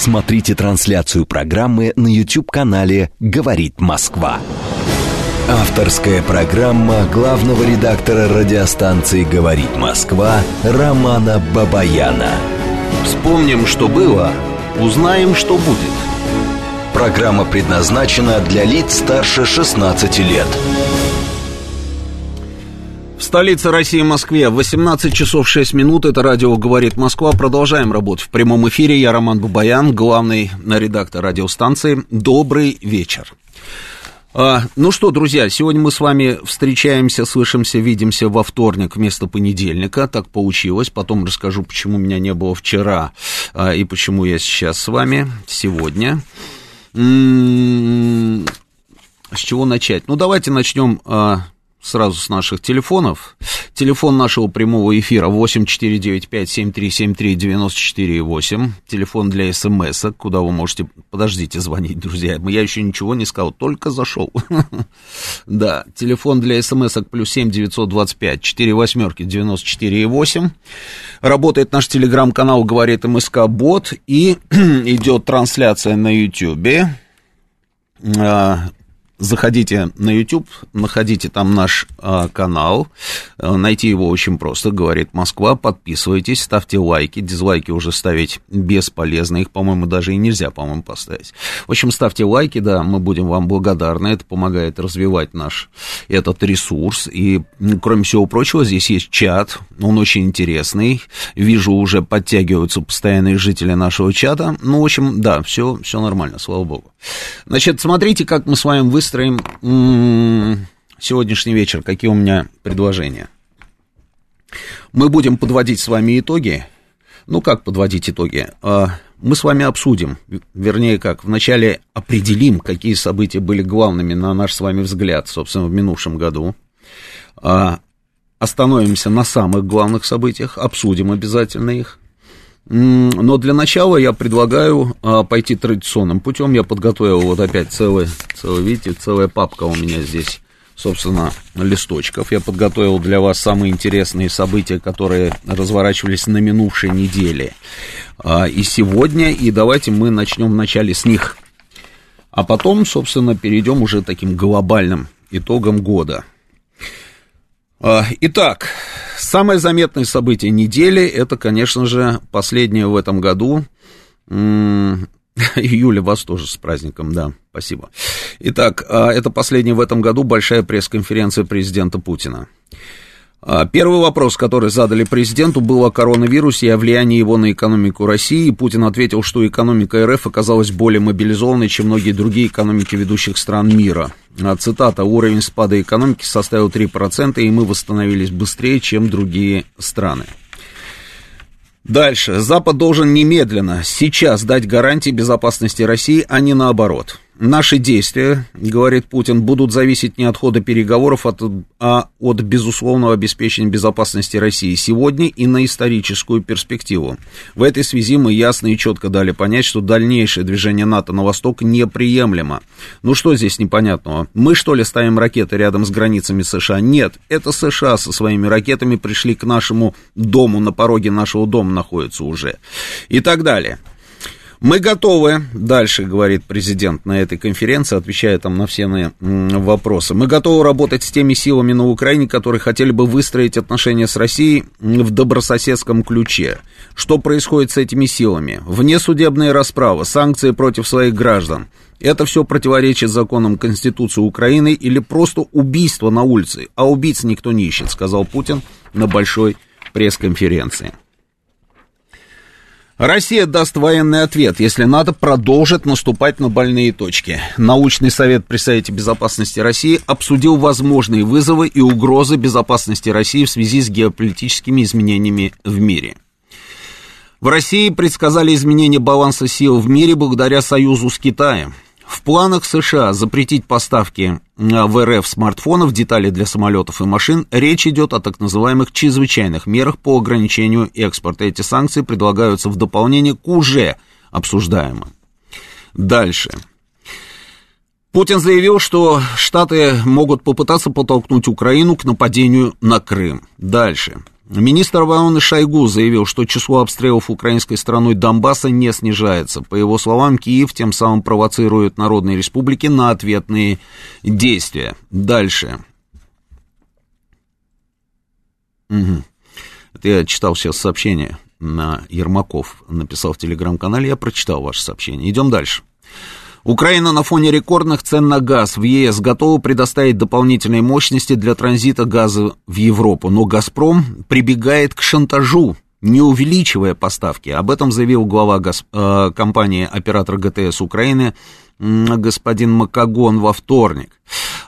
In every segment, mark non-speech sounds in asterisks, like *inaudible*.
Смотрите трансляцию программы на YouTube-канале «Говорит Москва». Авторская программа главного редактора радиостанции «Говорит Москва» Романа Бабаяна. Вспомним, что было, узнаем, что будет. Программа предназначена для лиц старше 16 лет. В столице России, Москве, 18 часов 6 минут. Это радио «Говорит Москва». Продолжаем работу в прямом эфире. Я Роман Бабаян, главный редактор радиостанции. Добрый вечер. А, ну что, друзья, сегодня мы с вами встречаемся, слышимся, видимся во вторник вместо понедельника. Так получилось. Потом расскажу, почему меня не было вчера а, и почему я сейчас с вами сегодня. С чего начать? Ну, давайте начнем а, сразу с наших телефонов. Телефон нашего прямого эфира 8495-7373-94-8. Телефон для смс куда вы можете... Подождите, звонить, друзья. Я еще ничего не сказал, только зашел. *laughs* Да, телефон для смс плюс 7 925 4 восьмерки 94 8. Работает наш телеграм-канал «Говорит МСК Бот» и *clears throat* идет трансляция на а, Заходите на YouTube, находите там наш а, канал, а, найти его очень просто, говорит Москва, подписывайтесь, ставьте лайки, дизлайки уже ставить бесполезно, их, по-моему, даже и нельзя, по-моему, поставить. В общем, ставьте лайки, да, мы будем вам благодарны, это помогает развивать наш этот ресурс, и, кроме всего прочего, здесь есть чат, он очень интересный, вижу, уже подтягиваются постоянные жители нашего чата, ну, в общем, да, все, все нормально, слава богу. Значит, смотрите, как мы с вами выстроим сегодняшний вечер, какие у меня предложения. Мы будем подводить с вами итоги. Ну, как подводить итоги? А, мы с вами обсудим, вернее, как, вначале определим, какие события были главными на наш с вами взгляд, собственно, в минувшем году. А, остановимся на самых главных событиях, обсудим обязательно их. Но для начала я предлагаю а, пойти традиционным путем. Я подготовил вот опять целый, целый, видите, целая папка у меня здесь, собственно, листочков. Я подготовил для вас самые интересные события, которые разворачивались на минувшей неделе. А, и сегодня, и давайте мы начнем вначале с них. А потом, собственно, перейдем уже таким глобальным итогом года. А, итак, самое заметное событие недели, это, конечно же, последнее в этом году. *laughs* Юля, вас тоже с праздником, да, спасибо. Итак, а, это последняя в этом году большая пресс-конференция президента Путина. А, первый вопрос, который задали президенту, был о коронавирусе и о влиянии его на экономику России. Путин ответил, что экономика РФ оказалась более мобилизованной, чем многие другие экономики ведущих стран мира. А, цитата, уровень спада экономики составил 3%, и мы восстановились быстрее, чем другие страны. Дальше. Запад должен немедленно, сейчас дать гарантии безопасности России, а не наоборот. Наши действия, говорит Путин, будут зависеть не от хода переговоров, а от безусловного обеспечения безопасности России сегодня и на историческую перспективу. В этой связи мы ясно и четко дали понять, что дальнейшее движение НАТО на восток неприемлемо. Ну что здесь непонятного? Мы что ли ставим ракеты рядом с границами США? Нет, это США со своими ракетами пришли к нашему дому, на пороге нашего дома находятся уже. И так далее. Мы готовы, дальше говорит президент на этой конференции, отвечая там на все на вопросы, мы готовы работать с теми силами на Украине, которые хотели бы выстроить отношения с Россией в добрососедском ключе. Что происходит с этими силами? Внесудебные расправы, санкции против своих граждан. Это все противоречит законам Конституции Украины или просто убийство на улице, а убийц никто не ищет, сказал Путин на большой пресс-конференции. Россия даст военный ответ, если НАТО продолжит наступать на больные точки. Научный совет при Совете Безопасности России обсудил возможные вызовы и угрозы безопасности России в связи с геополитическими изменениями в мире. В России предсказали изменение баланса сил в мире благодаря союзу с Китаем. В планах США запретить поставки а, в РФ смартфонов, деталей для самолетов и машин. Речь идет о так называемых чрезвычайных мерах по ограничению экспорта. Эти санкции предлагаются в дополнение к уже обсуждаемым. Дальше. Путин заявил, что Штаты могут попытаться подтолкнуть Украину к нападению на Крым. Дальше. Министр обороны Шойгу заявил, что число обстрелов украинской стороной Донбасса не снижается. По его словам, Киев тем самым провоцирует народные республики на ответные действия. Дальше. Угу. Это я читал сейчас сообщение на Ермаков, написал в телеграм-канале, я прочитал ваше сообщение. Идем дальше. Украина на фоне рекордных цен на газ в ЕС готова предоставить дополнительные мощности для транзита газа в Европу, но «Газпром» прибегает к шантажу, не увеличивая поставки. Об этом заявил глава газ, э, компании «Оператор ГТС Украины» господин Макагон во вторник.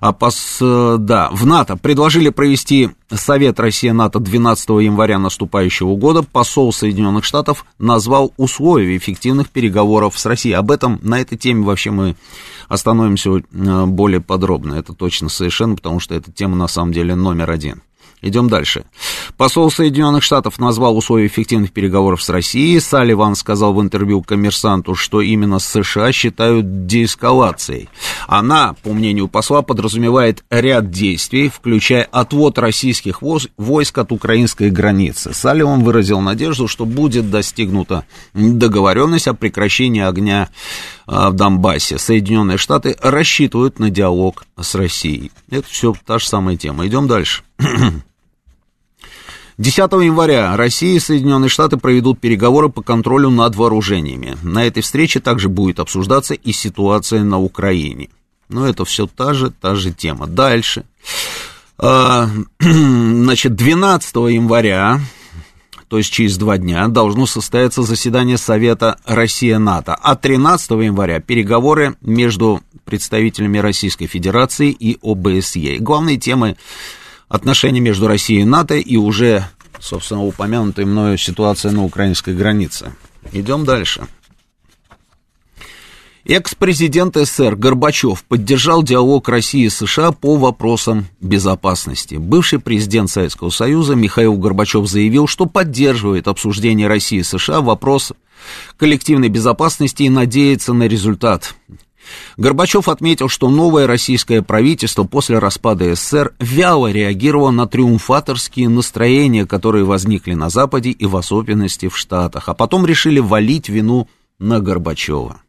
А пос, э, да, в НАТО предложили провести Совет Россия-НАТО 12 января наступающего года. Посол Соединенных Штатов назвал условия эффективных переговоров с Россией. Об этом, на этой теме вообще мы остановимся э, более подробно. Это точно совершенно, потому что эта тема на самом деле номер один. Идем дальше. Посол Соединенных Штатов назвал условия эффективных переговоров с Россией. Салливан сказал в интервью коммерсанту, что именно США считают деэскалацией. Она, по мнению посла, подразумевает ряд действий, включая отвод российских войск от украинской границы. Салливан выразил надежду, что будет достигнута договоренность о прекращении огня а, в Донбассе. Соединенные Штаты рассчитывают на диалог с Россией. Это все та же самая тема. Идем дальше. *clears throat* 10 января Россия и Соединенные Штаты проведут переговоры по контролю над вооружениями. На этой встрече также будет обсуждаться и ситуация на Украине. Но это все та же, та же тема. Дальше. А, *clears throat* значит, 12 января, то есть через два дня, должно состояться заседание Совета Россия-НАТО. А 13 января переговоры между представителями Российской Федерации и ОБСЕ. Главные темы отношения между Россией и НАТО и уже, собственно, упомянутая мною ситуация на украинской границе. Идем дальше. Экс-президент СССР Горбачев поддержал диалог России и США по вопросам безопасности. Бывший президент Советского Союза Михаил Горбачев заявил, что поддерживает обсуждение России и США вопрос коллективной безопасности и надеется на результат. Горбачев отметил, что новое российское правительство после распада СССР вяло реагировало на триумфаторские настроения, которые возникли на Западе и в особенности в Штатах, а потом решили валить вину на Горбачева.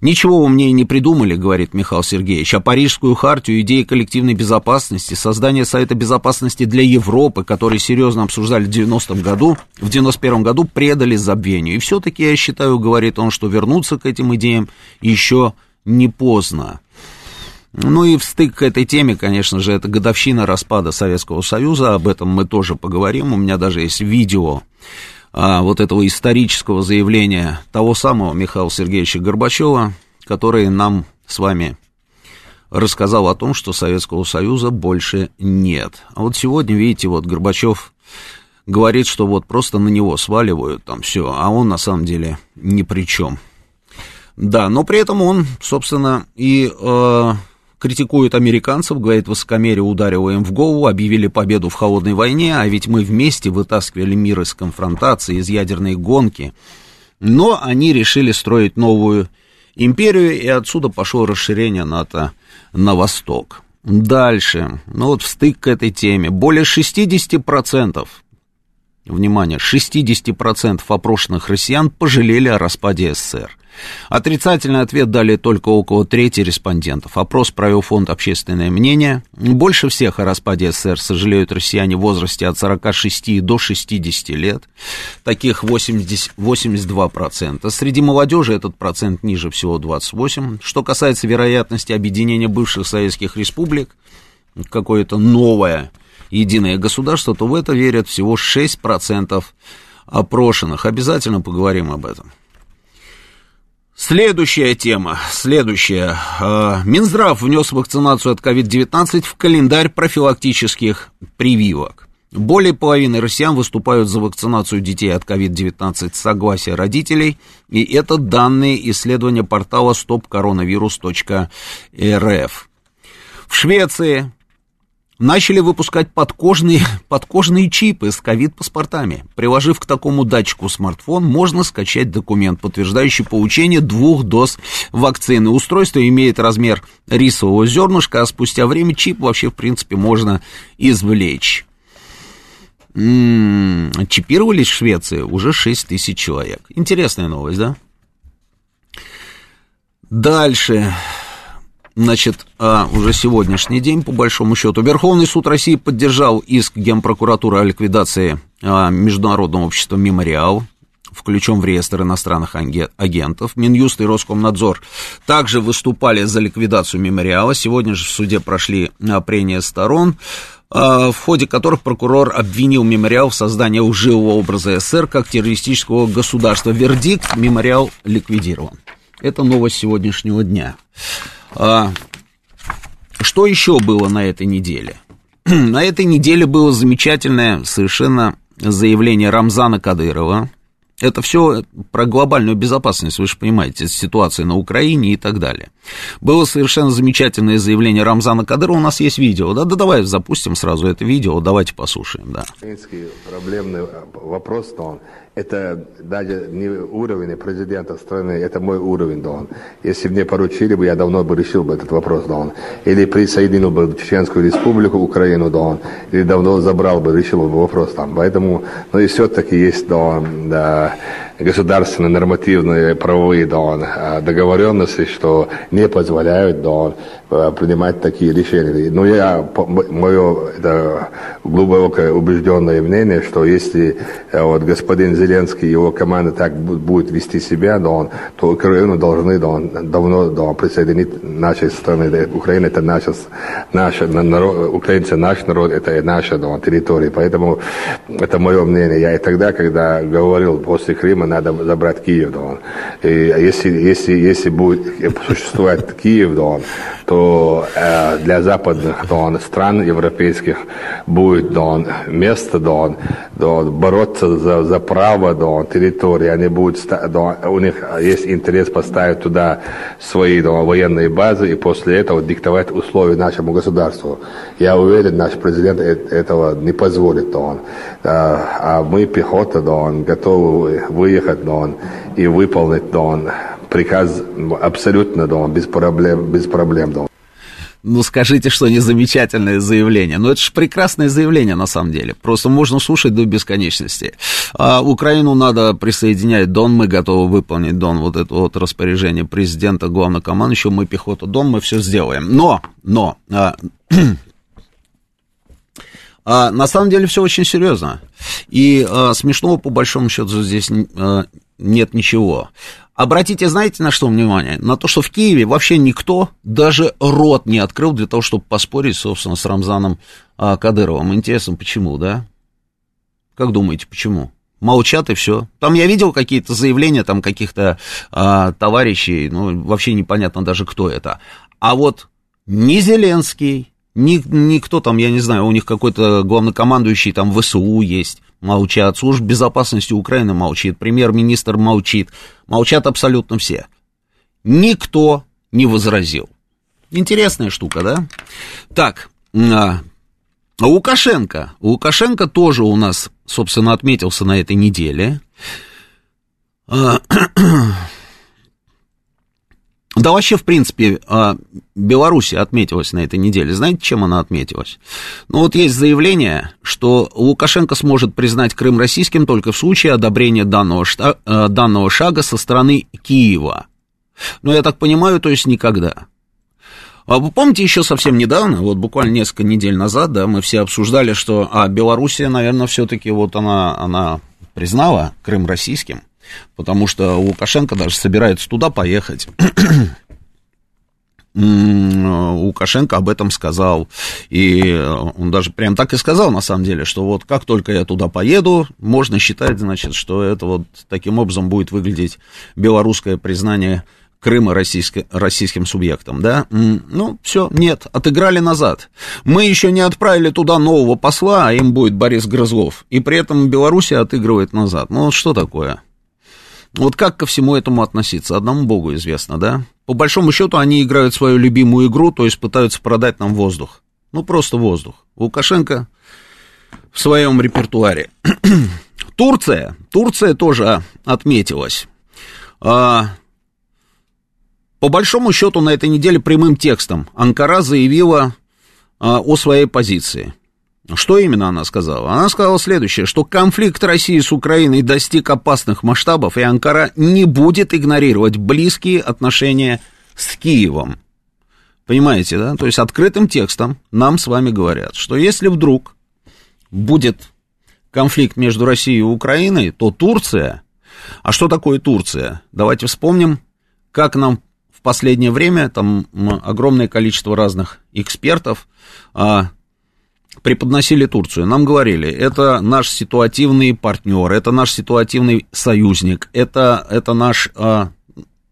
Ничего умнее не придумали, говорит Михаил Сергеевич, а Парижскую хартию, идеи коллективной безопасности, создание Совета Безопасности для Европы, который серьезно обсуждали в 90-м году, в 91-м году предали забвению. И все-таки я считаю, говорит он, что вернуться к этим идеям еще не поздно. Ну и в стык к этой теме, конечно же, это годовщина распада Советского Союза, об этом мы тоже поговорим, у меня даже есть видео а, вот этого исторического заявления того самого Михаила Сергеевича Горбачева, который нам с вами рассказал о том, что Советского Союза больше нет. А вот сегодня, видите, вот Горбачев говорит, что вот просто на него сваливают там все, а он на самом деле ни при чем. Да, но при этом он, собственно, и э, критикует американцев, говорит, высокомерие ударило им в голову, объявили победу в холодной войне, а ведь мы вместе вытаскивали мир из конфронтации, из ядерной гонки. Но они решили строить новую империю, и отсюда пошло расширение НАТО на восток. Дальше, ну вот в стык к этой теме, более 60%, внимание, 60% опрошенных россиян пожалели о распаде СССР. Отрицательный ответ дали только около трети респондентов. Опрос провел фонд «Общественное мнение». Больше всех о распаде СССР сожалеют россияне в возрасте от 46 до 60 лет. Таких 80, 82%. Среди молодежи этот процент ниже всего 28%. Что касается вероятности объединения бывших советских республик, какое-то новое единое государство, то в это верят всего 6% опрошенных. Обязательно поговорим об этом. Следующая тема, следующая. А, Минздрав внес вакцинацию от COVID-19 в календарь профилактических прививок. Более половины россиян выступают за вакцинацию детей от COVID-19 с согласия родителей, и это данные исследования портала stopcoronavirus.rf. В Швеции начали выпускать подкожные, *laughs* подкожные чипы с ковид-паспортами. Приложив к такому датчику смартфон, можно скачать документ, подтверждающий получение двух доз вакцины. Устройство имеет размер рисового зернышка, а спустя время чип вообще, в принципе, можно извлечь. м-м, чипировались в Швеции уже 6 тысяч человек. Интересная новость, да? Дальше. Значит, а, уже сегодняшний день, по большому счету, Верховный суд России поддержал иск Генпрокуратуры о ликвидации а, Международного общества «Мемориал», включен в реестр иностранных агентов. Минюст и Роскомнадзор также выступали за ликвидацию мемориала. Сегодня же в суде прошли а, прения сторон, в ходе которых прокурор обвинил мемориал в создании лживого образа СССР как террористического государства. Вердикт – мемориал ликвидирован. Это новость сегодняшнего дня. А, что еще было на этой неделе? *clears throat* на этой неделе было замечательное совершенно заявление Рамзана Кадырова. Это все про глобальную безопасность, вы же понимаете, ситуация на Украине и так далее. Было совершенно замечательное заявление Рамзана Кадырова, у нас есть видео, да, да давай запустим сразу это видео, давайте послушаем, да. Проблемный вопрос, но он это даже не уровень президента страны, это мой уровень, Дон. Если мне поручили бы, я давно бы решил бы этот вопрос, Дон. Или присоединил бы Чеченскую республику, Украину, Дон. Или давно забрал бы, решил бы вопрос там. Поэтому, ну и все-таки есть, Дон, да, государственные нормативные правовые Дон, а, договоренности, что не позволяют Дон, а, принимать такие решения. Но я, мое это глубокое убежденное мнение, что если а, вот господин Зеленский и его команда так будет вести себя, Дон, то Украину должны Дон, давно Дон, присоединить нашей страны. Украина это наша, наша народ, украинцы наш народ, это наша Дон, территория. Поэтому это мое мнение. Я и тогда, когда говорил после Крыма, надо забрать Киев, да, и если, если, если будет существовать Киев, да, то э, для западных да, стран европейских будет да, место да, да, бороться за, за право да, территории, они будут, да, у них есть интерес поставить туда свои да, военные базы и после этого диктовать условия нашему государству. Я уверен, наш президент этого не позволит. Да, он. А мы, пехота, да, он, готовы выехать Дон, и выполнить Дон приказ абсолютно Дон, без проблем, без проблем Дон. Ну, скажите, что не замечательное заявление. Ну, это же прекрасное заявление, на самом деле. Просто можно слушать до бесконечности. А Украину надо присоединять Дон, мы готовы выполнить Дон, вот это вот распоряжение президента, главнокомандующего, мы пехота Дон, мы все сделаем. Но, но, а, *clears throat* а, на самом деле все очень серьезно. И а, смешного, по большому счету, здесь а, нет ничего. Обратите, знаете, на что внимание? На то, что в Киеве вообще никто даже рот не открыл для того, чтобы поспорить, собственно, с Рамзаном а, Кадыровым. Интересно, почему, да? Как думаете, почему? молчат и все. Там я видел какие-то заявления там каких-то а, товарищей, ну, вообще непонятно даже, кто это. А вот ни Зеленский, ни, никто там, я не знаю, у них какой-то главнокомандующий там ВСУ есть, молчат, служба безопасности Украины молчит, премьер-министр молчит, молчат абсолютно все. Никто не возразил. Интересная штука, да? Так, а, Лукашенко. Лукашенко тоже у нас, собственно, отметился на этой неделе. *clears throat* А, да вообще, в принципе, а, Беларусь отметилась на этой неделе. Знаете, чем она отметилась? Ну вот есть заявление, что Лукашенко сможет признать Крым российским только в случае одобрения данного, э, данного шага со стороны Киева. Но я так понимаю, то есть никогда. А вы помните, еще совсем недавно, вот буквально несколько недель назад, да, мы все обсуждали, что, а, Белоруссия, наверное, все-таки вот она, она признала Крым российским потому что Лукашенко даже собирается туда поехать. *clears throat* Лукашенко об этом сказал, и он даже прям так и сказал, на самом деле, что вот как только я туда поеду, можно считать, значит, что это вот таким образом будет выглядеть белорусское признание Крыма российским субъектом, да? Ну, все, нет, отыграли назад. Мы еще не отправили туда нового посла, а им будет Борис Грызлов, и при этом Белоруссия отыгрывает назад. Ну, что такое? Вот как ко всему этому относиться? Одному Богу известно, да? По большому счету они играют свою любимую игру, то есть пытаются продать нам воздух. Ну, просто воздух. Лукашенко в своем репертуаре. *clears throat* Турция. Турция тоже отметилась. А, по большому счету на этой неделе прямым текстом Анкара заявила а, о своей позиции. Что именно она сказала? Она сказала следующее, что конфликт России с Украиной достиг опасных масштабов, и Анкара не будет игнорировать близкие отношения с Киевом. Понимаете, да? То есть открытым текстом нам с вами говорят, что если вдруг будет конфликт между Россией и Украиной, то Турция... А что такое Турция? Давайте вспомним, как нам в последнее время, там огромное количество разных экспертов а, преподносили Турцию. Нам говорили, это наш ситуативный партнер, это наш ситуативный союзник, это, это наш... А,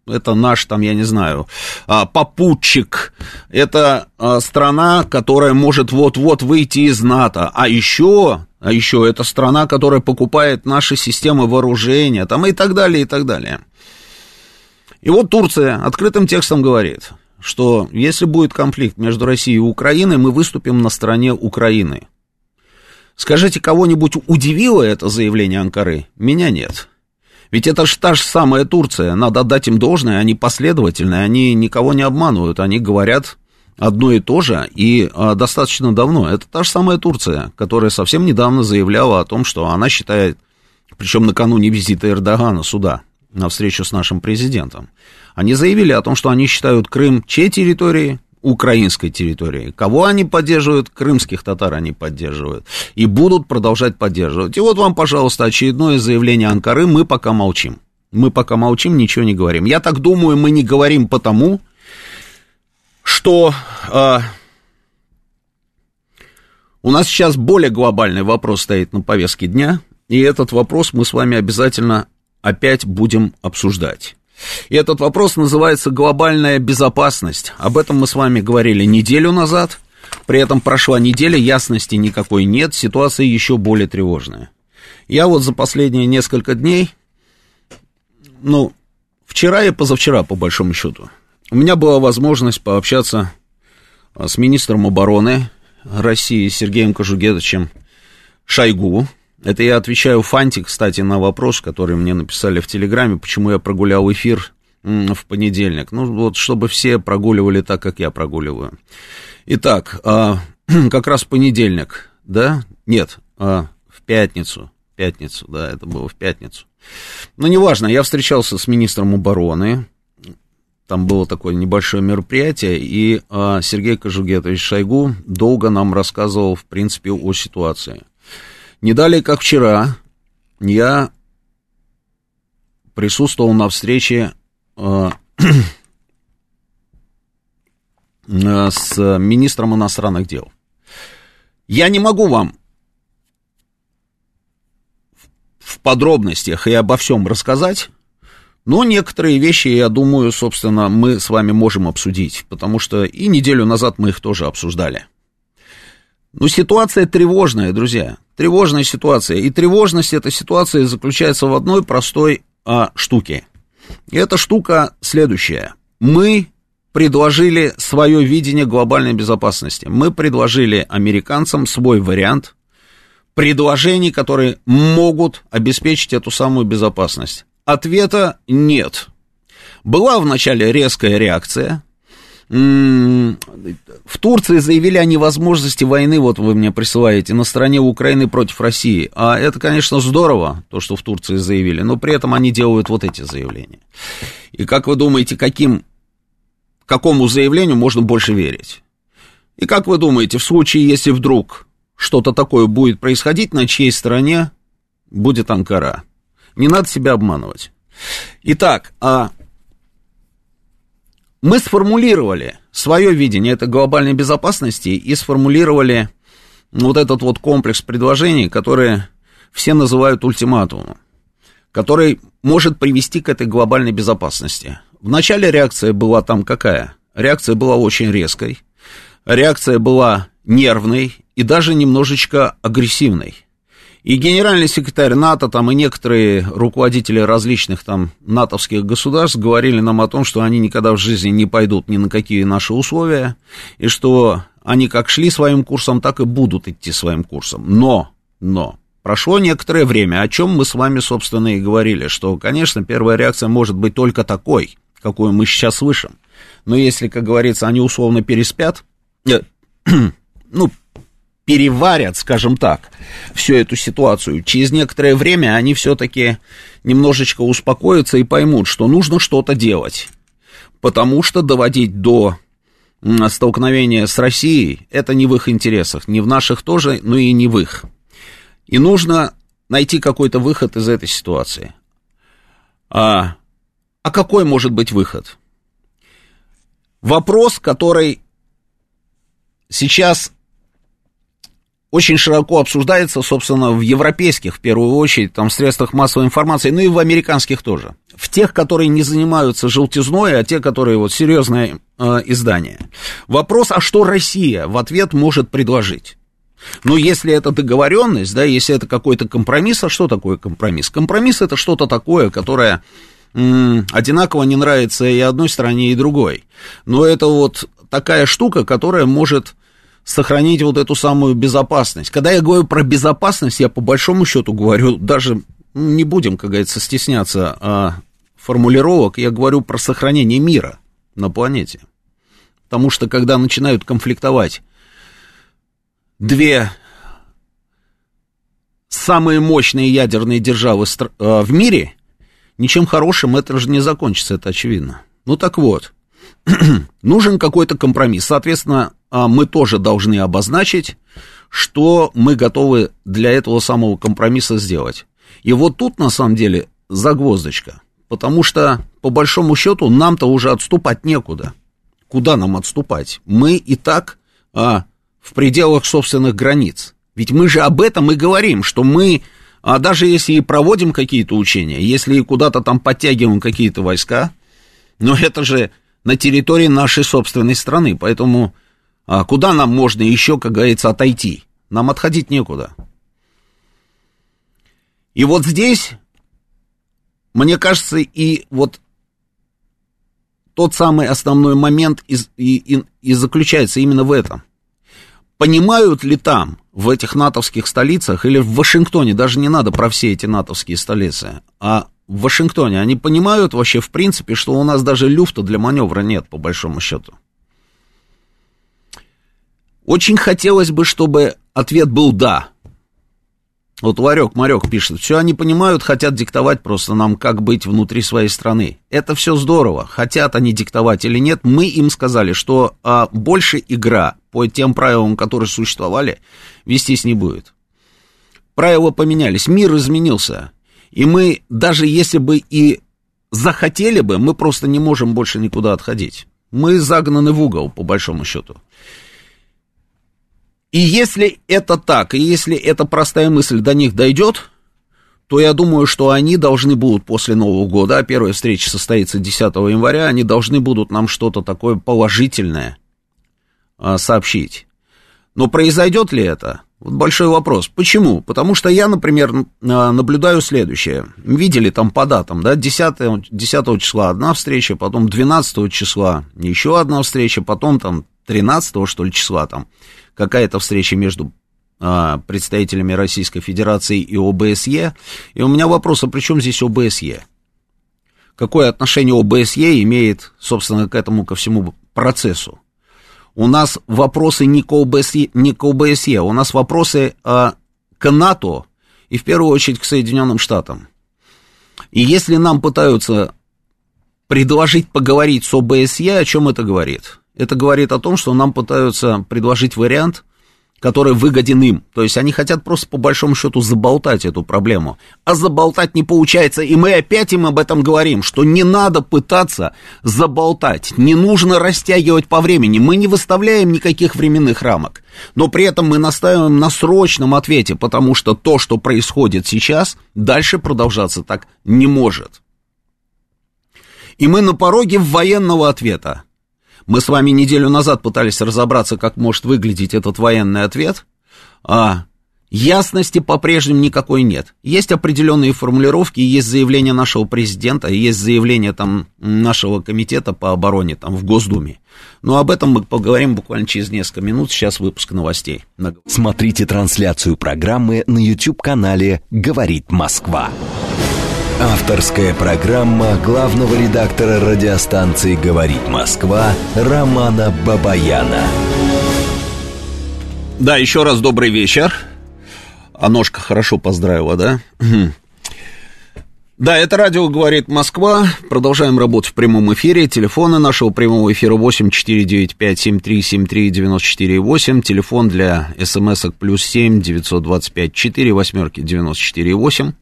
это наш, там, я не знаю, а, попутчик, это а, страна, которая может вот-вот выйти из НАТО, а еще, а еще это страна, которая покупает наши системы вооружения, там и так далее, и так далее. И вот Турция открытым текстом говорит, что если будет конфликт между Россией и Украиной, мы выступим на стороне Украины. Скажите, кого-нибудь удивило это заявление Анкары? Меня нет. Ведь это же та же самая Турция, надо отдать им должное, они последовательные, они никого не обманывают, они говорят одно и то же, и а, достаточно давно. Это та же самая Турция, которая совсем недавно заявляла о том, что она считает, причем накануне визита Эрдогана сюда, на встречу с нашим президентом, они заявили о том, что они считают Крым чьей территорией? Украинской территорией. Кого они поддерживают? Крымских татар они поддерживают. И будут продолжать поддерживать. И вот вам, пожалуйста, очередное заявление Анкары. Мы пока молчим. Мы пока молчим, ничего не говорим. Я так думаю, мы не говорим потому, что э, у нас сейчас более глобальный вопрос стоит на повестке дня. И этот вопрос мы с вами обязательно опять будем обсуждать. И этот вопрос называется глобальная безопасность. Об этом мы с вами говорили неделю назад. При этом прошла неделя, ясности никакой нет, ситуация еще более тревожная. Я вот за последние несколько дней, ну, вчера и позавчера, по большому счету, у меня была возможность пообщаться а, с министром обороны России Сергеем Кожугетовичем Шойгу, это я отвечаю Фанти, кстати, на вопрос, который мне написали в Телеграме, почему я прогулял эфир в понедельник. Ну, вот, чтобы все прогуливали так, как я прогуливаю. Итак, а, *clears throat* как раз понедельник, да? Нет, а, в пятницу. Пятницу, да, это было в пятницу. Но неважно, я встречался с министром обороны, там было такое небольшое мероприятие, и а, Сергей Кожугетович Шойгу долго нам рассказывал, в принципе, о ситуации. Не далее, как вчера, я присутствовал на встрече э, *clears throat* э, с министром иностранных дел. Я не могу вам в подробностях и обо всем рассказать, но некоторые вещи, я думаю, собственно, мы с вами можем обсудить, потому что и неделю назад мы их тоже обсуждали. Но ситуация тревожная, друзья тревожная ситуация. И тревожность этой ситуации заключается в одной простой а, штуке. И эта штука следующая. Мы предложили свое видение глобальной безопасности. Мы предложили американцам свой вариант предложений, которые могут обеспечить эту самую безопасность. Ответа нет. Была вначале резкая реакция, в Турции заявили о невозможности войны, вот вы мне присылаете, на стороне Украины против России. А это, конечно, здорово, то, что в Турции заявили, но при этом они делают вот эти заявления. И как вы думаете, каким, какому заявлению можно больше верить? И как вы думаете, в случае, если вдруг что-то такое будет происходить, на чьей стороне будет Анкара? Не надо себя обманывать. Итак, а мы сформулировали свое видение этой глобальной безопасности и сформулировали вот этот вот комплекс предложений, которые все называют ультиматумом, который может привести к этой глобальной безопасности. Вначале реакция была там какая? Реакция была очень резкой, реакция была нервной и даже немножечко агрессивной. И генеральный секретарь НАТО, там, и некоторые руководители различных там натовских государств говорили нам о том, что они никогда в жизни не пойдут ни на какие наши условия, и что они как шли своим курсом, так и будут идти своим курсом. Но, но, прошло некоторое время, о чем мы с вами, собственно, и говорили, что, конечно, первая реакция может быть только такой, какую мы сейчас слышим. Но если, как говорится, они условно переспят, *clears throat* ну, переварят, скажем так, всю эту ситуацию, через некоторое время они все-таки немножечко успокоятся и поймут, что нужно что-то делать. Потому что доводить до столкновения с Россией, это не в их интересах, не в наших тоже, но и не в их. И нужно найти какой-то выход из этой ситуации. А, а какой может быть выход? Вопрос, который сейчас очень широко обсуждается, собственно, в европейских, в первую очередь, там, средствах массовой информации, ну и в американских тоже. В тех, которые не занимаются желтизной, а те, которые вот серьезное э, издание. Вопрос, а что Россия в ответ может предложить? Ну, если это договоренность, да, если это какой-то компромисс, а что такое компромисс? Компромисс это что-то такое, которое м, одинаково не нравится и одной стороне, и другой. Но это вот такая штука, которая может сохранить вот эту самую безопасность. Когда я говорю про безопасность, я по большому счету говорю, даже не будем, как говорится, стесняться а, формулировок, я говорю про сохранение мира на планете. Потому что когда начинают конфликтовать две самые мощные ядерные державы а, в мире, ничем хорошим это же не закончится, это очевидно. Ну так вот, *clears throat* нужен какой-то компромисс. Соответственно, мы тоже должны обозначить, что мы готовы для этого самого компромисса сделать. И вот тут, на самом деле, загвоздочка. Потому что, по большому счету, нам-то уже отступать некуда. Куда нам отступать? Мы и так а, в пределах собственных границ. Ведь мы же об этом и говорим, что мы, а даже если и проводим какие-то учения, если куда-то там подтягиваем какие-то войска, но это же на территории нашей собственной страны, поэтому а куда нам можно еще, как говорится, отойти? Нам отходить некуда. И вот здесь, мне кажется, и вот тот самый основной момент и, и, и заключается именно в этом. Понимают ли там, в этих натовских столицах, или в Вашингтоне, даже не надо про все эти натовские столицы, а в Вашингтоне, они понимают вообще, в принципе, что у нас даже люфта для маневра нет, по большому счету. Очень хотелось бы, чтобы ответ был «да». Вот Ларек Марек пишет, все они понимают, хотят диктовать просто нам, как быть внутри своей страны. Это все здорово, хотят они диктовать или нет. Мы им сказали, что а, больше игра по тем правилам, которые существовали, вестись не будет. Правила поменялись, мир изменился. И мы, даже если бы и захотели бы, мы просто не можем больше никуда отходить. Мы загнаны в угол, по большому счету. И если это так, и если эта простая мысль до них дойдет, то я думаю, что они должны будут после Нового года, а первая встреча состоится 10 января, они должны будут нам что-то такое положительное а, сообщить. Но произойдет ли это? Вот большой вопрос. Почему? Потому что я, например, наблюдаю следующее. Видели там по датам, да, 10, 10 числа одна встреча, потом 12 числа еще одна встреча, потом там 13 что ли числа там какая-то встреча между а, представителями Российской Федерации и ОБСЕ. И у меня вопрос, а при чем здесь ОБСЕ? Какое отношение ОБСЕ имеет, собственно, к этому, ко всему процессу? У нас вопросы не к ОБСЕ, не к ОБСЕ у нас вопросы а, к НАТО и в первую очередь к Соединенным Штатам. И если нам пытаются предложить поговорить с ОБСЕ, о чем это говорит? Это говорит о том, что нам пытаются предложить вариант, который выгоден им. То есть они хотят просто по большому счету заболтать эту проблему. А заболтать не получается. И мы опять им об этом говорим, что не надо пытаться заболтать. Не нужно растягивать по времени. Мы не выставляем никаких временных рамок. Но при этом мы настаиваем на срочном ответе, потому что то, что происходит сейчас, дальше продолжаться так не может. И мы на пороге военного ответа. Мы с вами неделю назад пытались разобраться, как может выглядеть этот военный ответ. А ясности по-прежнему никакой нет. Есть определенные формулировки, есть заявление нашего президента, есть заявление там нашего комитета по обороне там в Госдуме. Но об этом мы поговорим буквально через несколько минут. Сейчас выпуск новостей. Смотрите трансляцию программы на YouTube-канале «Говорит Москва». Авторская программа главного редактора радиостанции «Говорит Москва» Романа Бабаяна. Да, еще раз добрый вечер. А ножка хорошо поздравила, да? Да, это радио «Говорит Москва». Продолжаем работать в прямом эфире. Телефоны нашего прямого эфира 8 495 7373 94 8. Телефон для смс-ок плюс 7 925 4 восьмерки 94 8.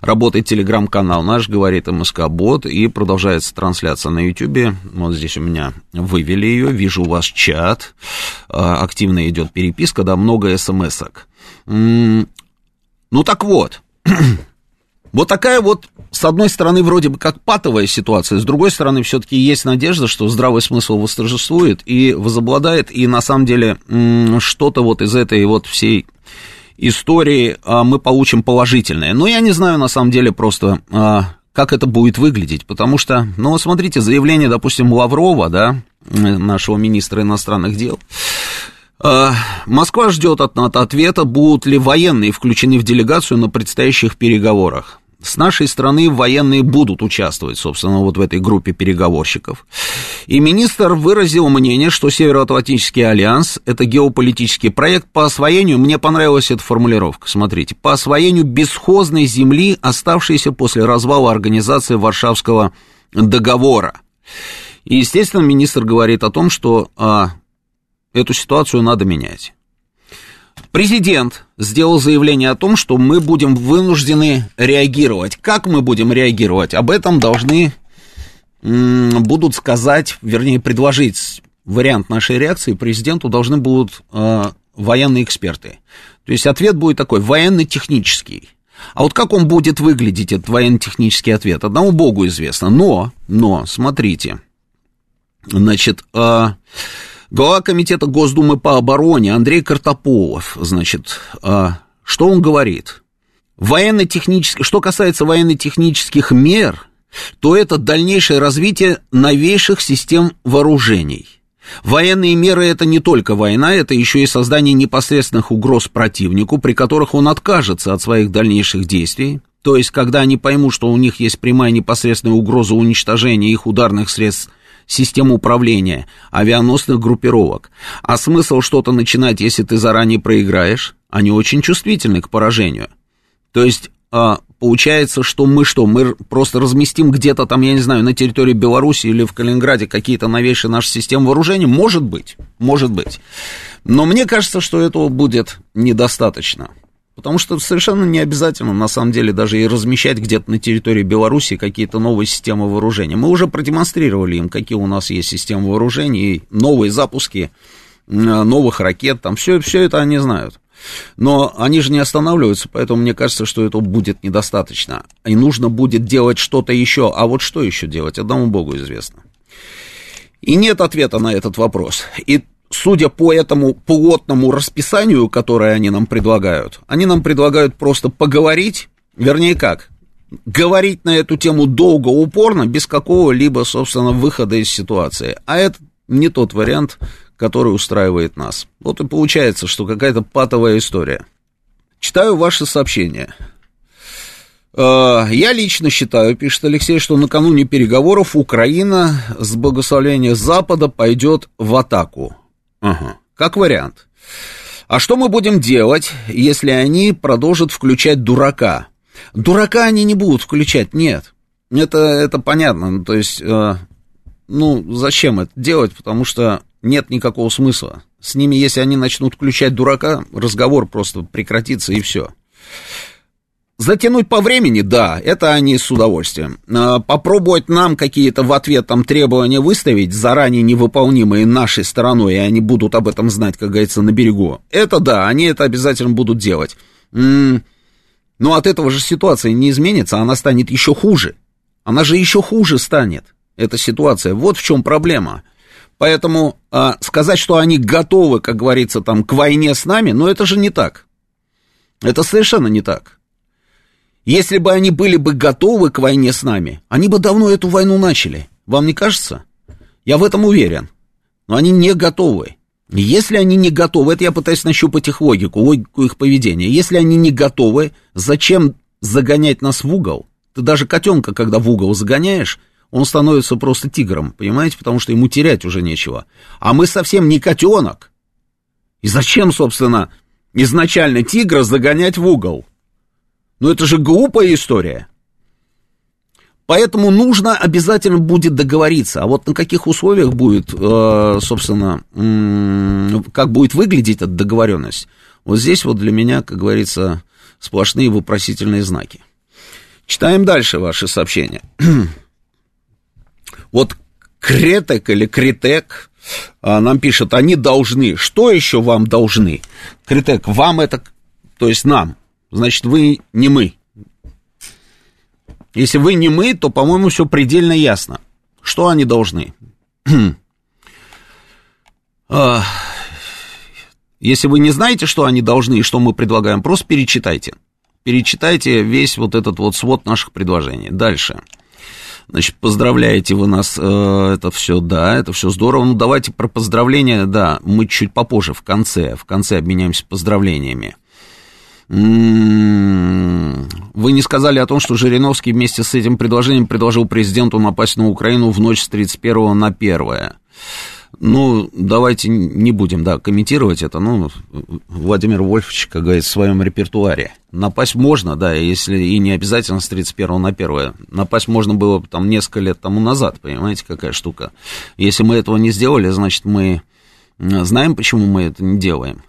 Работает телеграм-канал наш, говорит МСК Бот, и продолжается трансляция на Ютубе. Вот здесь у меня вывели ее, вижу у вас чат, а, активно идет переписка, да, много смс-ок. Ну так вот, *clears throat* вот такая вот, с одной стороны, вроде бы как патовая ситуация, с другой стороны, все-таки есть надежда, что здравый смысл восторжествует и возобладает, и на самом деле что-то вот из этой вот всей истории а, мы получим положительное. Но я не знаю, на самом деле, просто а, как это будет выглядеть, потому что, ну, смотрите, заявление, допустим, Лаврова, да, нашего министра иностранных дел, а, Москва ждет от НАТО ответа, будут ли военные включены в делегацию на предстоящих переговорах. С нашей стороны военные будут участвовать, собственно, вот в этой группе переговорщиков. И министр выразил мнение, что Североатлантический альянс – это геополитический проект по освоению, мне понравилась эта формулировка, смотрите, по освоению бесхозной земли, оставшейся после развала организации Варшавского договора. И, естественно, министр говорит о том, что а, эту ситуацию надо менять. Президент сделал заявление о том, что мы будем вынуждены реагировать. Как мы будем реагировать? Об этом должны будут сказать, вернее, предложить вариант нашей реакции президенту должны будут э, военные эксперты. То есть ответ будет такой, военно-технический. А вот как он будет выглядеть, этот военно-технический ответ, одному богу известно. Но, но, смотрите, значит, э, Глава комитета Госдумы по обороне Андрей Картополов, значит, а, что он говорит? Военно-технически, что касается военно-технических мер, то это дальнейшее развитие новейших систем вооружений. Военные меры это не только война, это еще и создание непосредственных угроз противнику, при которых он откажется от своих дальнейших действий. То есть, когда они поймут, что у них есть прямая непосредственная угроза уничтожения их ударных средств систем управления авианосных группировок. А смысл что-то начинать, если ты заранее проиграешь, они очень чувствительны к поражению. То есть а, получается, что мы что, мы просто разместим где-то там, я не знаю, на территории Беларуси или в Калининграде какие-то новейшие наши системы вооружения? Может быть, может быть. Но мне кажется, что этого будет недостаточно. Потому что совершенно не обязательно, на самом деле, даже и размещать где-то на территории Беларуси какие-то новые системы вооружения. Мы уже продемонстрировали им, какие у нас есть системы вооружений, новые запуски новых ракет, там все, все это они знают. Но они же не останавливаются, поэтому мне кажется, что этого будет недостаточно. И нужно будет делать что-то еще. А вот что еще делать, одному Богу известно. И нет ответа на этот вопрос. И судя по этому плотному расписанию, которое они нам предлагают, они нам предлагают просто поговорить, вернее как, говорить на эту тему долго, упорно, без какого-либо, собственно, выхода из ситуации. А это не тот вариант, который устраивает нас. Вот и получается, что какая-то патовая история. Читаю ваши сообщения. «Э, я лично считаю, пишет Алексей, что накануне переговоров Украина с благословения Запада пойдет в атаку. Ага, как вариант. А что мы будем делать, если они продолжат включать дурака? Дурака они не будут включать, нет. Это, это понятно. Ну, то есть, э, ну, зачем это делать? Потому что нет никакого смысла. С ними, если они начнут включать дурака, разговор просто прекратится и все. Затянуть по времени, да, это они с удовольствием. А, попробовать нам какие-то в ответ там требования выставить, заранее невыполнимые нашей стороной, и они будут об этом знать, как говорится, на берегу. Это да, они это обязательно будут делать. Но от этого же ситуация не изменится, она станет еще хуже. Она же еще хуже станет, эта ситуация. Вот в чем проблема. Поэтому а, сказать, что они готовы, как говорится, там, к войне с нами, ну это же не так. Это совершенно не так. Если бы они были бы готовы к войне с нами, они бы давно эту войну начали. Вам не кажется? Я в этом уверен. Но они не готовы. Если они не готовы, это я пытаюсь нащупать их логику, логику их поведения. Если они не готовы, зачем загонять нас в угол? Ты даже котенка, когда в угол загоняешь, он становится просто тигром, понимаете, потому что ему терять уже нечего. А мы совсем не котенок. И зачем, собственно, изначально тигра загонять в угол? Ну это же глупая история. Поэтому нужно обязательно будет договориться. А вот на каких условиях будет, э, собственно, как будет выглядеть эта договоренность, вот здесь вот для меня, как говорится, сплошные вопросительные знаки. Читаем дальше ваши сообщения. *clears throat* вот Кретек или Критек а, нам пишет, они должны. Что еще вам должны? Критек, вам это, то есть нам. Значит, вы не мы. Если вы не мы, то, по-моему, все предельно ясно. Что они должны? *clears throat* А, если вы не знаете, что они должны и что мы предлагаем, просто перечитайте. Перечитайте весь вот этот вот свод наших предложений. Дальше. Значит, поздравляете вы нас, э, это все, да, это все здорово. Ну, давайте про поздравления, да, мы чуть попозже, в конце, в конце обменяемся поздравлениями. М-м-м, вы не сказали о том, что Жириновский вместе с этим предложением предложил президенту напасть на Украину в ночь с 31 на 1. Ну, давайте не будем, да, комментировать это. Ну, Владимир Вольфович, как говорится, в своем репертуаре. Напасть можно, да, если и не обязательно с 31 на 1. Напасть можно было там несколько лет тому назад, понимаете, какая штука. Если мы этого не сделали, значит, мы знаем, почему мы это не делаем.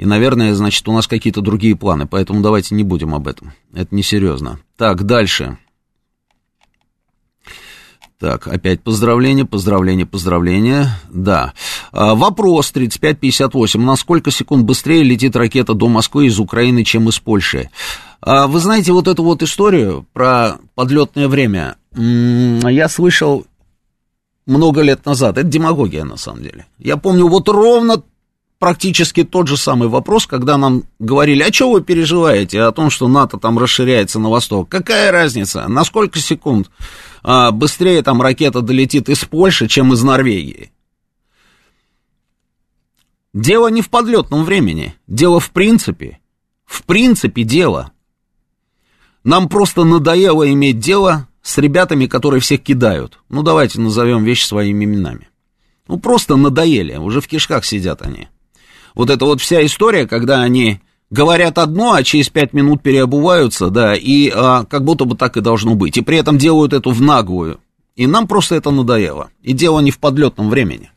И, наверное, значит, у нас какие-то другие планы, поэтому давайте не будем об этом. Это несерьезно. Так, дальше. Так, опять поздравления, поздравления, поздравления. Да. А, вопрос 3558. На сколько секунд быстрее летит ракета до Москвы из Украины, чем из Польши? А, вы знаете вот эту вот историю про подлетное время? Я слышал много лет назад. Это демагогия, на самом деле. Я помню вот ровно практически тот же самый вопрос, когда нам говорили, а что вы переживаете о том, что НАТО там расширяется на восток? Какая разница? На сколько секунд? а, быстрее там ракета долетит из Польши, чем из Норвегии. Дело не в подлетном времени, дело в принципе. В принципе дело. Нам просто надоело иметь дело с ребятами, которые всех кидают. Ну, давайте назовем вещи своими именами. Ну, просто надоели, уже в кишках сидят они. Вот эта вот вся история, когда они говорят одно, а через пять минут переобуваются, да, и а, как будто бы так и должно быть. И при этом делают это в наглую. И нам просто это надоело. И дело не в подлетном времени.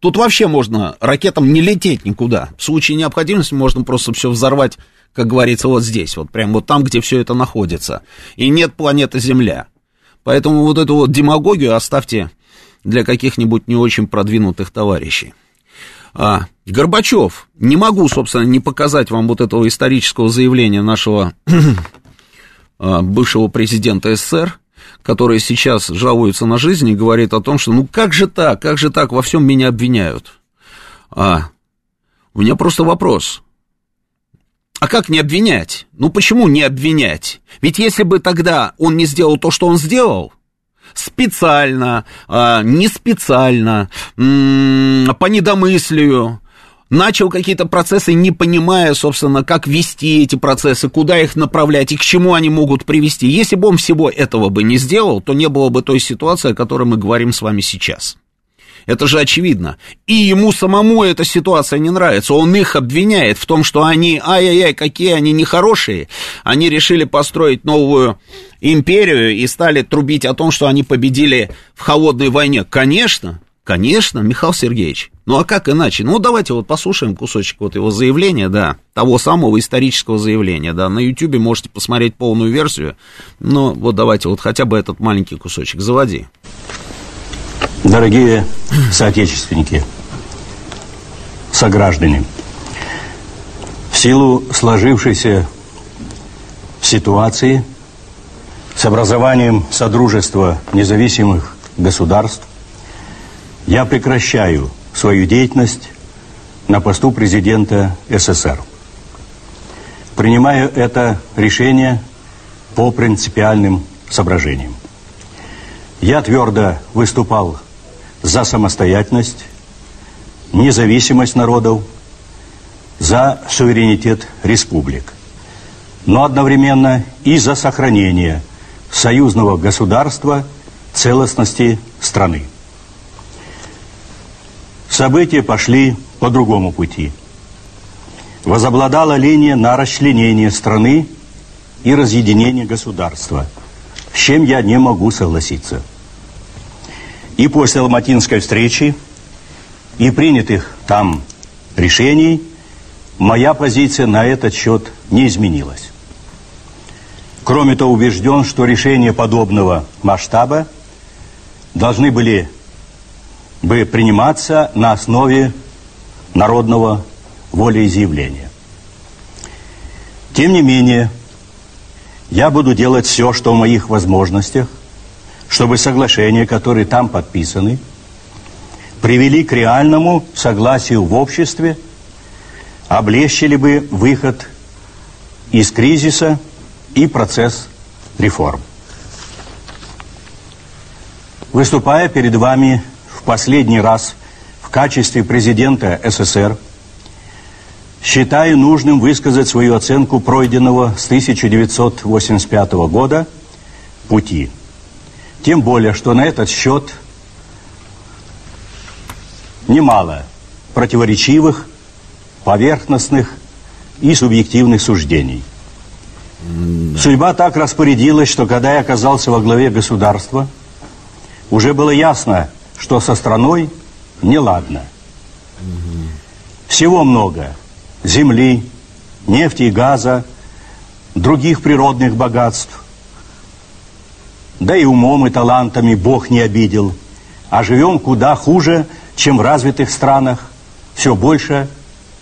Тут вообще можно ракетам не лететь никуда. В случае необходимости можно просто все взорвать, как говорится, вот здесь, вот прям вот там, где все это находится. И нет планеты Земля. Поэтому вот эту вот демагогию оставьте для каких-нибудь не очень продвинутых товарищей. А, Горбачев, не могу, собственно, не показать вам вот этого исторического заявления нашего *clears throat* а, бывшего президента СССР, который сейчас жалуется на жизнь и говорит о том, что ну как же так, как же так, во всем меня обвиняют. А, у меня просто вопрос. А как не обвинять? Ну почему не обвинять? Ведь если бы тогда он не сделал то, что он сделал, специально, а, не специально, по недомыслию, начал какие-то процессы, не понимая, собственно, как вести эти процессы, куда их направлять и к чему они могут привести. Если бы он всего этого бы не сделал, то не было бы той ситуации, о которой мы говорим с вами сейчас. Это же очевидно. И ему самому эта ситуация не нравится. Он их обвиняет в том, что они, ай-яй-яй, какие они нехорошие. Они решили построить новую империю и стали трубить о том, что они победили в холодной войне. Конечно, конечно, Михаил Сергеевич. Ну а как иначе? Ну давайте вот послушаем кусочек вот его заявления, да, того самого исторического заявления, да. На Ютубе можете посмотреть полную версию. Но вот давайте вот хотя бы этот маленький кусочек. Заводи. Дорогие соотечественники, сограждане, в силу сложившейся ситуации с образованием Содружества независимых государств я прекращаю свою деятельность на посту президента СССР. Принимаю это решение по принципиальным соображениям. Я твердо выступал за самостоятельность, независимость народов, за суверенитет республик, но одновременно и за сохранение союзного государства целостности страны. События пошли по другому пути. возобладала линия на расчленение страны и разъединение государства, с чем я не могу согласиться. И после Алматинской встречи и принятых там решений моя позиция на этот счет не изменилась. Кроме того, убежден, что решения подобного масштаба должны были бы приниматься на основе народного волеизъявления. Тем не менее, я буду делать все, что в моих возможностях, чтобы соглашения, которые там подписаны, привели к реальному согласию в обществе, облегчили бы выход из кризиса и процесс реформ. Выступая перед вами в последний раз в качестве президента СССР, считаю нужным высказать свою оценку пройденного с 1985 года пути. Тем более, что на этот счет немало противоречивых, поверхностных и субъективных суждений. Да. Судьба так распорядилась, что когда я оказался во главе государства, уже было ясно, что со страной неладно. Угу. Всего много. Земли, нефти и газа, других природных богатств. Да и умом и талантами Бог не обидел. А живем куда хуже, чем в развитых странах. Все больше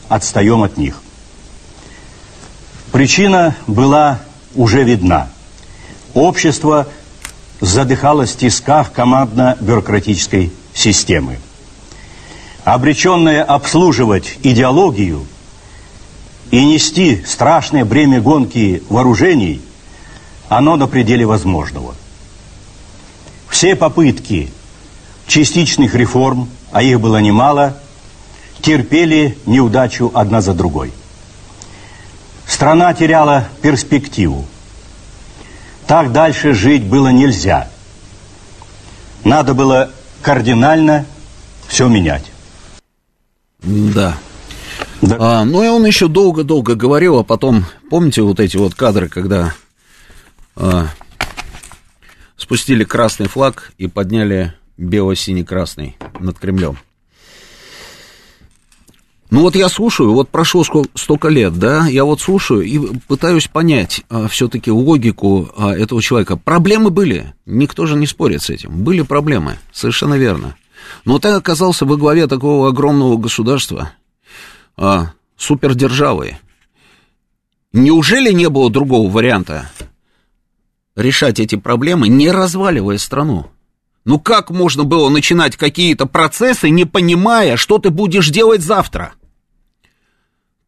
отстаем от них. Причина была уже видна. Общество задыхалось в тисках командно-бюрократической системы. Обреченное обслуживать идеологию и нести страшное бремя гонки вооружений, оно на пределе возможного. Все попытки частичных реформ, а их было немало, терпели неудачу одна за другой – Страна теряла перспективу. Так дальше жить было нельзя. Надо было кардинально все менять. Да. да. А, ну и он еще долго-долго говорил, а потом, помните вот эти вот кадры, когда а, спустили красный флаг и подняли бело-синий-красный над Кремлем? Ну вот я слушаю, вот прошло столько лет, да, я вот слушаю и пытаюсь понять а, все-таки логику а, этого человека. Проблемы были, никто же не спорит с этим. Были проблемы, совершенно верно. Но ты оказался во главе такого огромного государства, а, супердержавы. Неужели не было другого варианта решать эти проблемы, не разваливая страну? Ну как можно было начинать какие-то процессы, не понимая, что ты будешь делать завтра?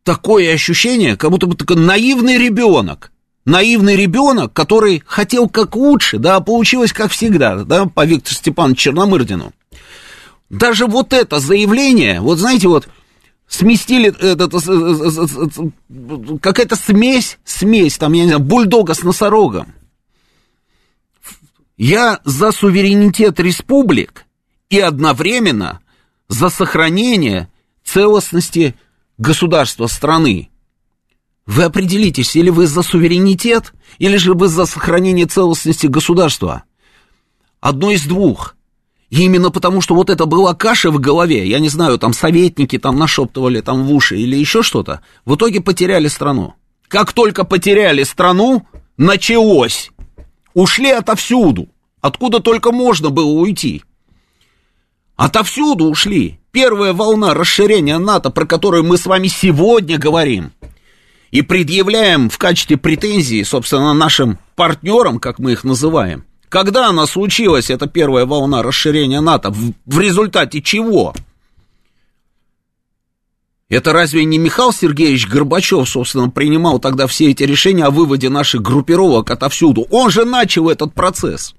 Такое ощущение, как будто бы такой наивный ребенок. Наивный ребенок, который хотел как лучше, да, получилось как всегда, да, по Виктору Степановичу Черномырдину. Даже вот это заявление, вот знаете, вот сместили этот, какая-то смесь, смесь, там, я не знаю, бульдога с носорогом. Я за суверенитет республик и одновременно за сохранение целостности государства страны. Вы определитесь, или вы за суверенитет, или же вы за сохранение целостности государства. Одно из двух. И именно потому, что вот это была каша в голове, я не знаю, там советники там нашептывали там в уши или еще что-то, в итоге потеряли страну. Как только потеряли страну, началось Ушли отовсюду, откуда только можно было уйти. Отовсюду ушли. Первая волна расширения НАТО, про которую мы с вами сегодня говорим, и предъявляем в качестве претензии, собственно, нашим партнерам, как мы их называем. Когда она случилась, эта первая волна расширения НАТО? В, в результате чего? Это разве не Михаил Сергеевич Горбачев, собственно, принимал тогда все эти решения о выводе наших группировок отовсюду? Он же начал этот процесс.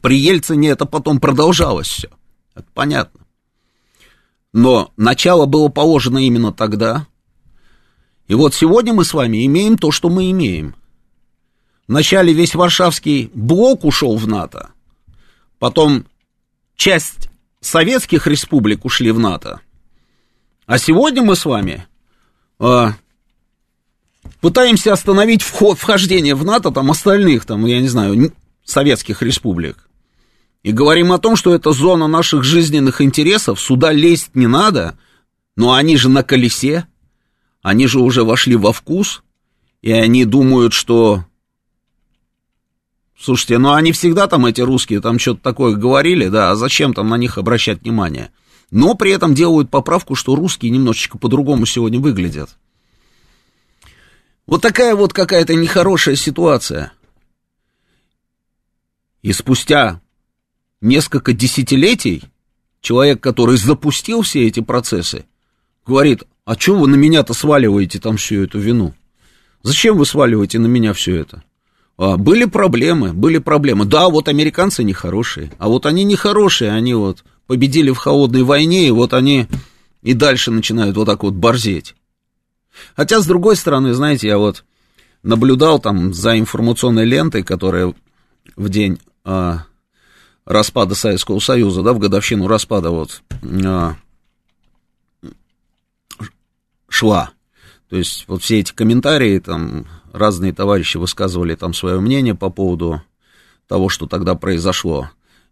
При Ельцине это потом продолжалось все. Это понятно. Но начало было положено именно тогда. И вот сегодня мы с вами имеем то, что мы имеем. Вначале весь Варшавский блок ушел в НАТО. Потом часть советских республик ушли в НАТО. А сегодня мы с вами а, пытаемся остановить вход, вхождение в НАТО там остальных, там, я не знаю, советских республик. И говорим о том, что это зона наших жизненных интересов, сюда лезть не надо, но они же на колесе, они же уже вошли во вкус, и они думают, что... Слушайте, ну они всегда там, эти русские, там что-то такое говорили, да, а зачем там на них обращать внимание? Но при этом делают поправку, что русские немножечко по-другому сегодня выглядят. Вот такая вот какая-то нехорошая ситуация. И спустя несколько десятилетий человек, который запустил все эти процессы, говорит, а что вы на меня-то сваливаете там всю эту вину? Зачем вы сваливаете на меня все это? А, были проблемы, были проблемы. Да, вот американцы нехорошие, а вот они нехорошие, они вот победили в холодной войне, и вот они и дальше начинают вот так вот борзеть. Хотя, с другой стороны, знаете, я вот наблюдал там за информационной лентой, которая в день а, распада Советского Союза, да, в годовщину распада вот а, шла. То есть вот все эти комментарии, там разные товарищи высказывали там свое мнение по поводу того, что тогда произошло.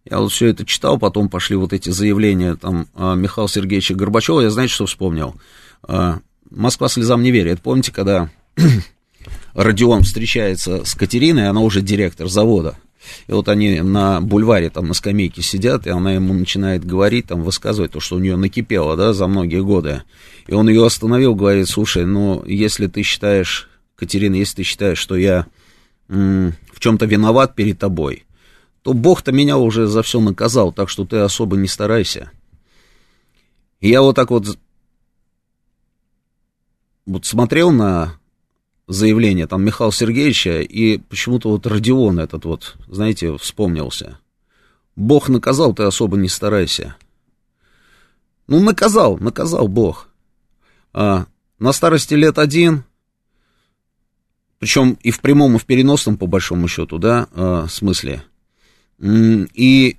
Я вот все это читал, потом пошли вот эти заявления там а, Михаила Сергеевича Горбачева, я знаете, что вспомнил? А, Москва слезам не верит. Помните, когда *clears throat* Родион встречается с Катериной, она уже директор завода. И вот они на бульваре, там на скамейке сидят, и она ему начинает говорить, там высказывать то, что у нее накипело, да, за многие годы. И он ее остановил, говорит, слушай, ну, если ты считаешь, Катерина, если ты считаешь, что я м- в чем-то виноват перед тобой, то Бог-то меня уже за все наказал, так что ты особо не старайся. И я вот так вот вот смотрел на заявление там Михаила Сергеевича, и почему-то вот Родион этот вот, знаете, вспомнился. Бог наказал, ты особо не старайся. Ну, наказал, наказал Бог. А, на старости лет один, причем и в прямом, и в переносном, по большому счету, да, а, смысле. И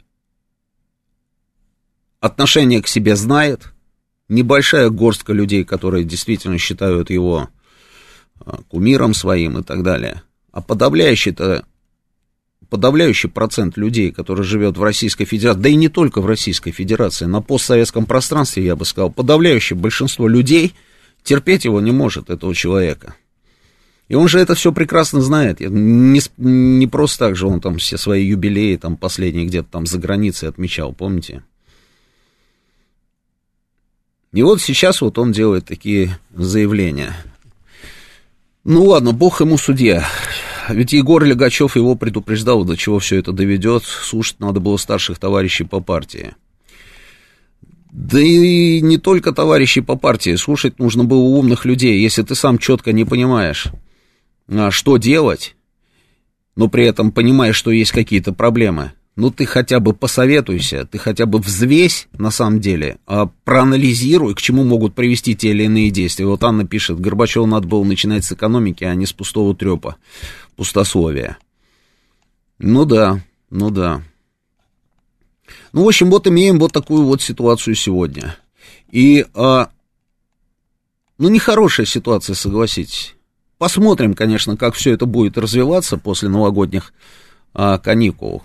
отношение к себе знает, небольшая горстка людей, которые действительно считают его а, кумиром своим и так далее. А подавляющий-то, подавляющий процент людей, который живет в Российской Федерации, да и не только в Российской Федерации, на постсоветском пространстве, я бы сказал, подавляющее большинство людей терпеть его не может, этого человека. И он же это все прекрасно знает. Не, не просто так же он там все свои юбилеи там последние где-то там за границей отмечал, помните? И вот сейчас вот он делает такие заявления. Ну ладно, бог ему судья. Ведь Егор Легачев его предупреждал, до чего все это доведет. Слушать надо было старших товарищей по партии. Да и не только товарищей по партии, слушать нужно было умных людей, если ты сам четко не понимаешь, что делать, но при этом понимаешь, что есть какие-то проблемы ну ты хотя бы посоветуйся, ты хотя бы взвесь, на самом деле, а, проанализируй, к чему могут привести те или иные действия. Вот Анна пишет, Горбачеву надо было начинать с экономики, а не с пустого трепа, пустословия. Ну да, ну да. Ну, в общем, вот имеем вот такую вот ситуацию сегодня. И, а, ну, нехорошая ситуация, согласитесь. Посмотрим, конечно, как все это будет развиваться после новогодних а, каникул.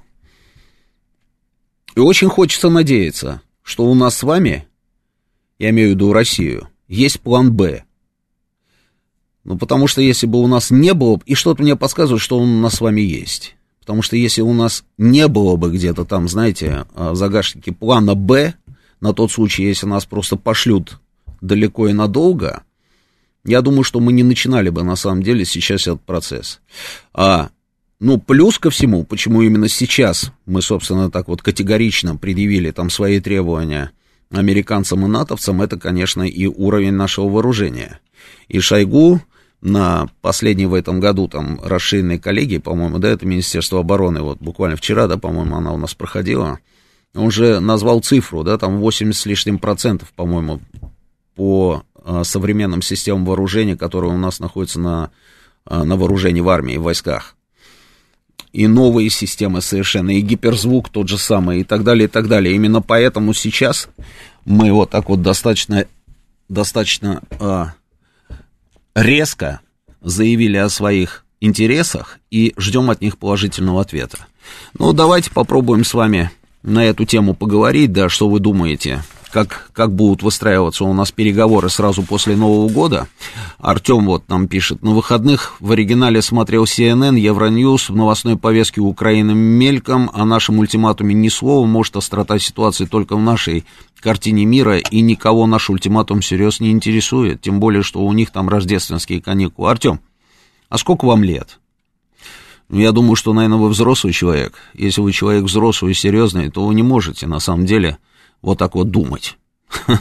И очень хочется надеяться, что у нас с вами, я имею в виду Россию, есть план «Б». Ну, потому что если бы у нас не было, и что-то мне подсказывает, что он у нас с вами есть. Потому что если у нас не было бы где-то там, знаете, а, в загашнике плана «Б», на тот случай, если нас просто пошлют далеко и надолго, я думаю, что мы не начинали бы на самом деле сейчас этот процесс. А ну, плюс ко всему, почему именно сейчас мы, собственно, так вот категорично предъявили там свои требования американцам и натовцам, это, конечно, и уровень нашего вооружения. И Шойгу на последней в этом году там расширенной коллегии, по-моему, да, это Министерство обороны, вот буквально вчера, да, по-моему, она у нас проходила, он же назвал цифру, да, там 80 с лишним процентов, по-моему, по современным системам вооружения, которые у нас находятся на, а, на вооружении в армии, в войсках и новые системы совершенно, и гиперзвук тот же самый, и так далее, и так далее. Именно поэтому сейчас мы вот так вот достаточно, достаточно а, резко заявили о своих интересах и ждем от них положительного ответа. Ну, давайте попробуем с вами на эту тему поговорить, да, что вы думаете, как, как будут выстраиваться у нас переговоры сразу после Нового года. Артем вот нам пишет, на выходных в оригинале смотрел CNN, Евроньюз, в новостной повестке Украины мельком, о нашем ультиматуме ни слова, может острота ситуации только в нашей картине мира, и никого наш ультиматум серьезно не интересует, тем более, что у них там рождественские каникулы. Артем, а сколько вам лет? Ну, я думаю, что, наверное, вы взрослый человек. Если вы человек взрослый и серьезный, то вы не можете, на самом деле, вот так вот думать. *laughs*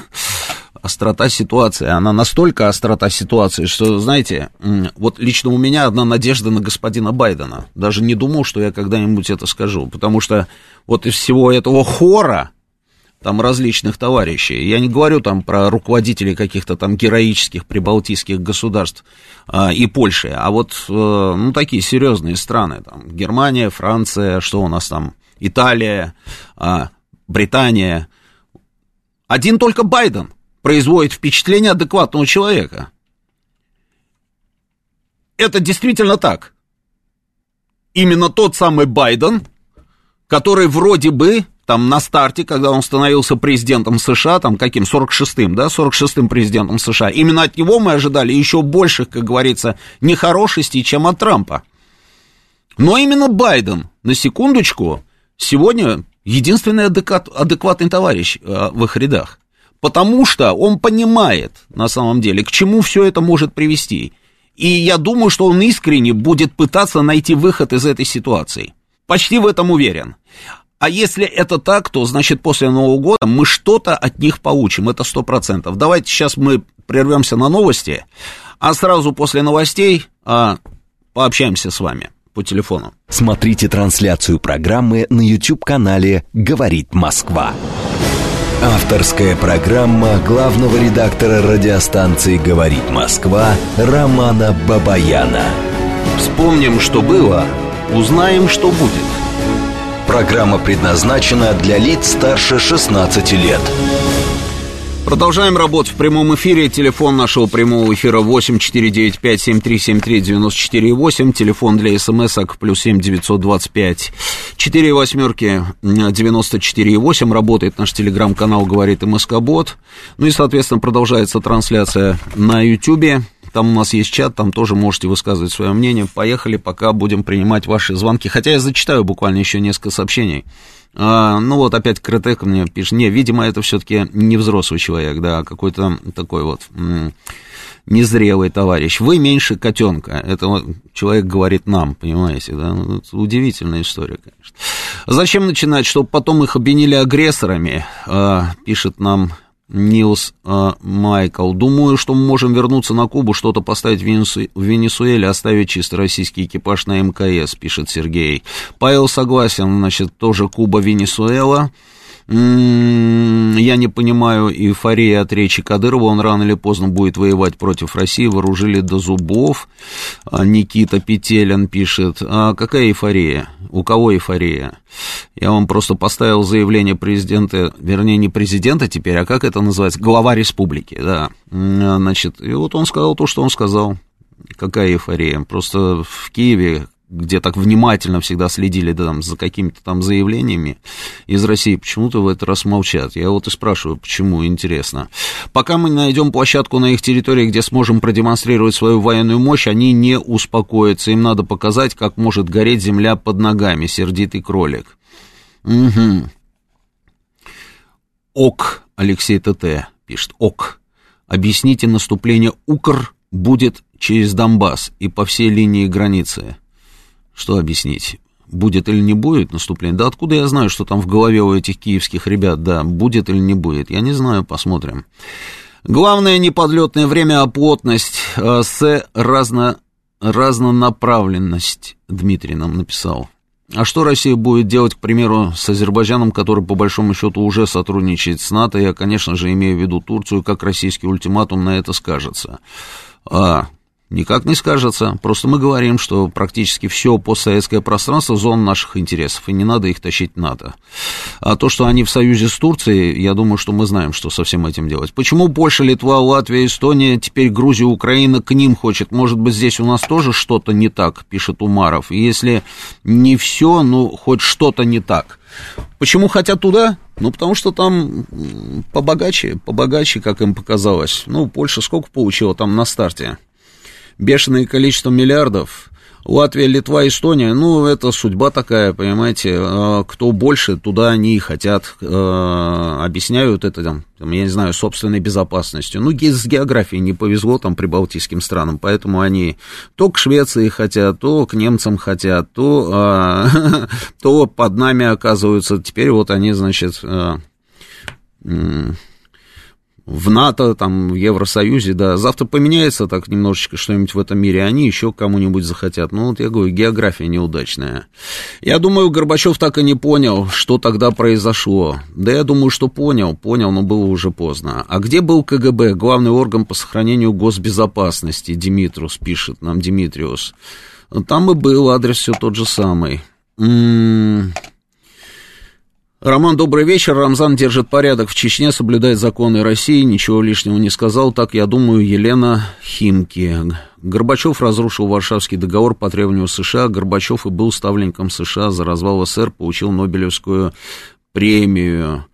Острота ситуации, она настолько острота ситуации, что, знаете, вот лично у меня одна надежда на господина Байдена. Даже не думал, что я когда-нибудь это скажу, потому что вот из всего этого хора, там различных товарищей. Я не говорю там про руководителей каких-то там героических прибалтийских государств а, и Польши, а вот, э, ну, такие серьезные страны, там, Германия, Франция, что у нас там, Италия, а, Британия. Один только Байден производит впечатление адекватного человека. Это действительно так. Именно тот самый Байден, который вроде бы там на старте, когда он становился президентом США, там каким, 46-м, да, 46-м президентом США, именно от него мы ожидали еще больших, как говорится, нехорошестей, чем от Трампа. Но именно Байден, на секундочку, сегодня единственный адекват, адекватный товарищ э, в их рядах. Потому что он понимает, на самом деле, к чему все это может привести. И я думаю, что он искренне будет пытаться найти выход из этой ситуации. Почти в этом уверен. А если это так, то, значит, после Нового года мы что-то от них получим, это сто процентов. Давайте сейчас мы прервемся на новости, а сразу после новостей а, пообщаемся с вами по телефону. Смотрите трансляцию программы на YouTube-канале «Говорит Москва». Авторская программа главного редактора радиостанции «Говорит Москва» Романа Бабаяна. Вспомним, что было, узнаем, что будет – Программа предназначена для лиц старше 16 лет. Продолжаем работу в прямом эфире. Телефон нашего прямого эфира 8495-7373-94-8. Телефон для смс-ок плюс 7 925 4 восьмерки 94,8. Работает наш телеграм-канал «Говорит МСК Бот». Ну и, соответственно, продолжается трансляция на YouTube. Там у нас есть чат, там тоже можете высказывать свое мнение. Поехали, пока будем принимать ваши звонки. Хотя я зачитаю буквально еще несколько сообщений. А, ну вот опять Крытек мне пишет, не, видимо, это все-таки не взрослый человек, да, а какой-то такой вот незрелый товарищ. Вы меньше котенка. Это вот человек говорит нам, понимаете, да? Ну, это удивительная история, конечно. Зачем начинать, чтобы потом их обвинили агрессорами, а, пишет нам Нилс э, Майкл. Думаю, что мы можем вернуться на Кубу, что-то поставить в, Венесу... в Венесуэле, оставить чисто российский экипаж на МКС, пишет Сергей. Павел согласен, значит, тоже Я не понимаю эйфории от речи Кадырова, он рано или поздно будет воевать против России, вооружили до зубов. А, Никита Петелин пишет, а какая эйфория? У кого эйфория? Я вам просто поставил заявление президента, вернее, не президента теперь, а как это называется? Глава республики, да. Значит, и вот он сказал то, что он сказал. Какая эйфория? Просто в Киеве где так внимательно всегда следили да, там, за какими-то там заявлениями из России, почему-то в этот раз молчат. Я вот и спрашиваю, почему, интересно. Пока мы найдем площадку на их территории, где сможем продемонстрировать свою военную мощь, они не успокоятся. Им надо показать, как может гореть земля под ногами, сердитый кролик. Угу. Ок, Алексей ТТ пишет, ок. Объясните наступление Укр будет через Донбасс и по всей линии границы. Что объяснить? Будет или не будет наступление? Да откуда я знаю, что там в голове у этих киевских ребят, да, будет или не будет? Я не знаю, посмотрим. Главное не подлетное время, а плотность а с разно, разнонаправленность, Дмитрий нам написал. А что Россия будет делать, к примеру, с Азербайджаном, который, по большому счету, уже сотрудничает с НАТО? Я, конечно же, имею в виду Турцию, как российский ультиматум на это скажется. А, Никак не скажется. Просто мы говорим, что практически все постсоветское пространство зона наших интересов, и не надо их тащить НАТО. А то, что они в союзе с Турцией, я думаю, что мы знаем, что со всем этим делать. Почему Польша, Литва, Латвия, Эстония, теперь Грузия, Украина к ним хочет? Может быть, здесь у нас тоже что-то не так, пишет Умаров. И если не все, ну, хоть что-то не так. Почему хотят туда? Ну, потому что там побогаче, побогаче, как им показалось. Ну, Польша сколько получила там на старте? Бешеное количество миллиардов. Латвия, Литва, Эстония, ну, это судьба такая, понимаете, а, кто больше, туда они и хотят, а, объясняют это, там, я не знаю, собственной безопасностью. Ну, с географией не повезло там прибалтийским странам, поэтому они то к Швеции хотят, то к немцам хотят, то, а, *laughs* то под нами оказываются, теперь вот они, значит, в НАТО, там, в Евросоюзе, да, завтра поменяется так немножечко что-нибудь в этом мире, они еще кому-нибудь захотят. Ну, вот я говорю, география неудачная. Я думаю, Горбачев так и не понял, что тогда произошло. Да я думаю, что понял, понял, но было уже поздно. А где был КГБ, главный орган по сохранению госбезопасности, Димитрус, пишет нам Димитриус. Там и был адрес все тот же самый. М-м- Роман, добрый вечер. Рамзан держит порядок в Чечне, соблюдает законы России, ничего лишнего не сказал. Так, я думаю, Елена Химки. Горбачев разрушил Варшавский договор по требованию США. Горбачев и был ставленником США за развал СССР, получил Нобелевскую премию.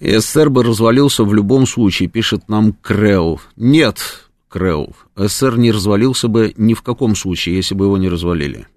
СССР бы развалился в любом случае, пишет нам Крeu. Нет, Крeu, СССР не развалился бы ни в каком случае, если бы его не развалили.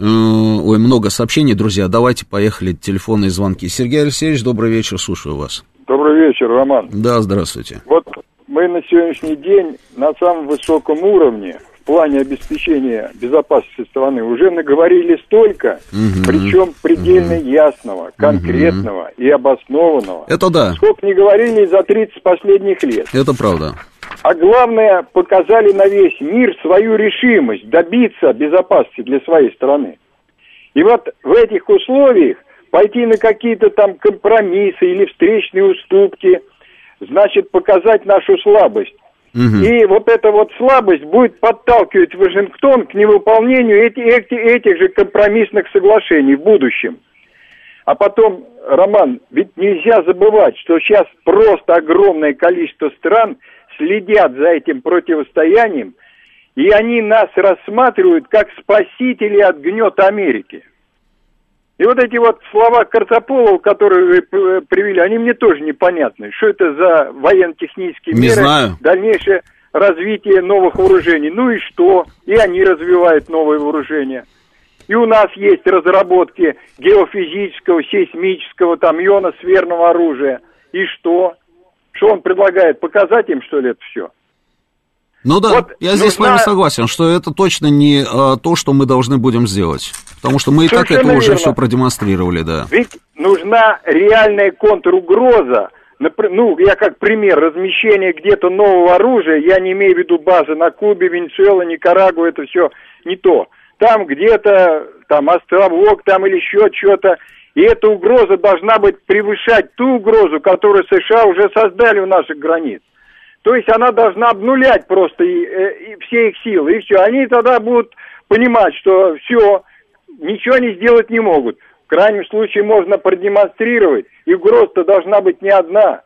Э, ой, много сообщений, друзья. Давайте поехали. Телефонные звонки. Сергей Алексеевич, добрый вечер, слушаю вас. Добрый вечер, Роман. Да, здравствуйте. Вот мы на сегодняшний день на самом высоком уровне в плане обеспечения безопасности страны уже наговорили столько, угу. причем предельно угу. ясного, конкретного угу. и обоснованного. Это да. Сколько не говорили за 30 последних лет. Это правда а главное, показали на весь мир свою решимость добиться безопасности для своей страны. И вот в этих условиях пойти на какие-то там компромиссы или встречные уступки, значит показать нашу слабость. Угу. И вот эта вот слабость будет подталкивать Вашингтон к невыполнению эти, эти, этих же компромиссных соглашений в будущем. А потом, Роман, ведь нельзя забывать, что сейчас просто огромное количество стран – следят за этим противостоянием, и они нас рассматривают как спасители от гнета Америки. И вот эти вот слова Карцополова, которые вы привели, они мне тоже непонятны. Что это за военно-технические Не меры, знаю. дальнейшее развитие новых вооружений. Ну и что? И они развивают новые вооружения. И у нас есть разработки геофизического, сейсмического, там, ионосферного оружия. И что? Что он предлагает? Показать им, что ли, это все? Ну да, вот я здесь нужна... с вами согласен, что это точно не а, то, что мы должны будем сделать. Потому что мы и Совершенно так это уже все продемонстрировали, да. Ведь нужна реальная контругроза. Ну, я как пример, размещение где-то нового оружия, я не имею в виду базы на Кубе, Венесуэла, Никарагуа, это все не то. Там где-то, там островок, там или еще что-то, и эта угроза должна быть превышать ту угрозу, которую США уже создали у наших границ. То есть она должна обнулять просто и, э, и все их силы. И все. Они тогда будут понимать, что все, ничего они сделать не могут. В крайнем случае можно продемонстрировать, и угроза-то должна быть не одна.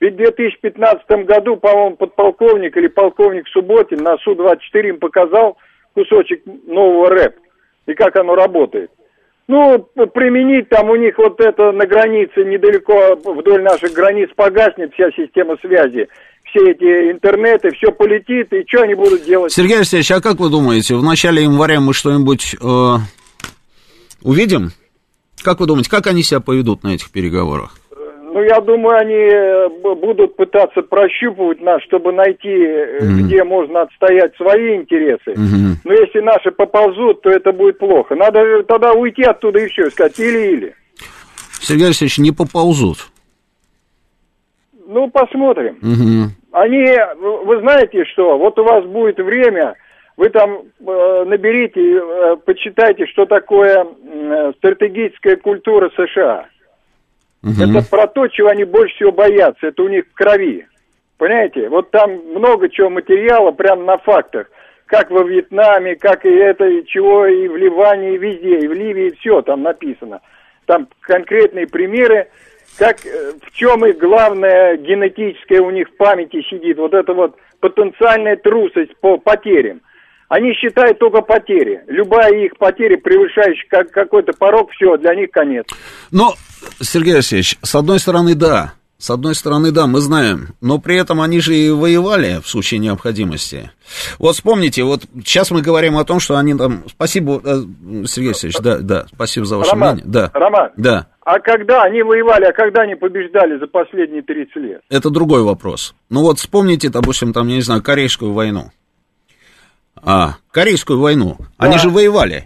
Ведь в 2015 году, по-моему, подполковник или полковник Субботин на Су-24 им показал кусочек нового рэп и как оно работает. Ну, применить там у них вот это на границе, недалеко вдоль наших границ погаснет вся система связи. Все эти интернеты, все полетит, и что они будут делать? Сергей Алексеевич, а как вы думаете, в начале января мы что-нибудь э, увидим? Как вы думаете, как они себя поведут на этих переговорах? Ну, я думаю, они э, будут пытаться прощупывать нас, чтобы найти, mm-hmm. где можно отстоять свои интересы. Mm-hmm. Но если наши поползут, то это будет плохо. Надо тогда уйти оттуда и все, сказать или-или. Сергей Алексеевич, не поползут. Ну, посмотрим. Угу. Они, вы знаете что, вот у вас будет время, вы там э, наберите, э, почитайте, что такое э, стратегическая культура США. Угу. Это про то, чего они больше всего боятся. Это у них в крови. Понимаете? Вот там много чего материала прямо на фактах. как во Вьетнаме, как и это, и чего, и в Ливане, и везде, и в Ливии, все там написано. Там конкретные примеры, как, э, в чем их главное генетическое у них в памяти сидит, вот это вот потенциальная трусость по потерям. Они считают только потери. Любая их потеря, превышающая как, какой-то порог, все, для них конец. Но, Сергей Алексеевич, с одной стороны, да, с одной стороны, да, мы знаем, но при этом они же и воевали в случае необходимости. Вот вспомните, вот сейчас мы говорим о том, что они там... Спасибо, э, Сергей Алексеевич, да, да, спасибо за ваше Роман, мнение. Да, Роман, да, а когда они воевали, а когда они побеждали за последние 30 лет? это другой вопрос. Ну вот вспомните, допустим, там, я не знаю, Корейскую войну. А, Корейскую войну. Они Да. же воевали.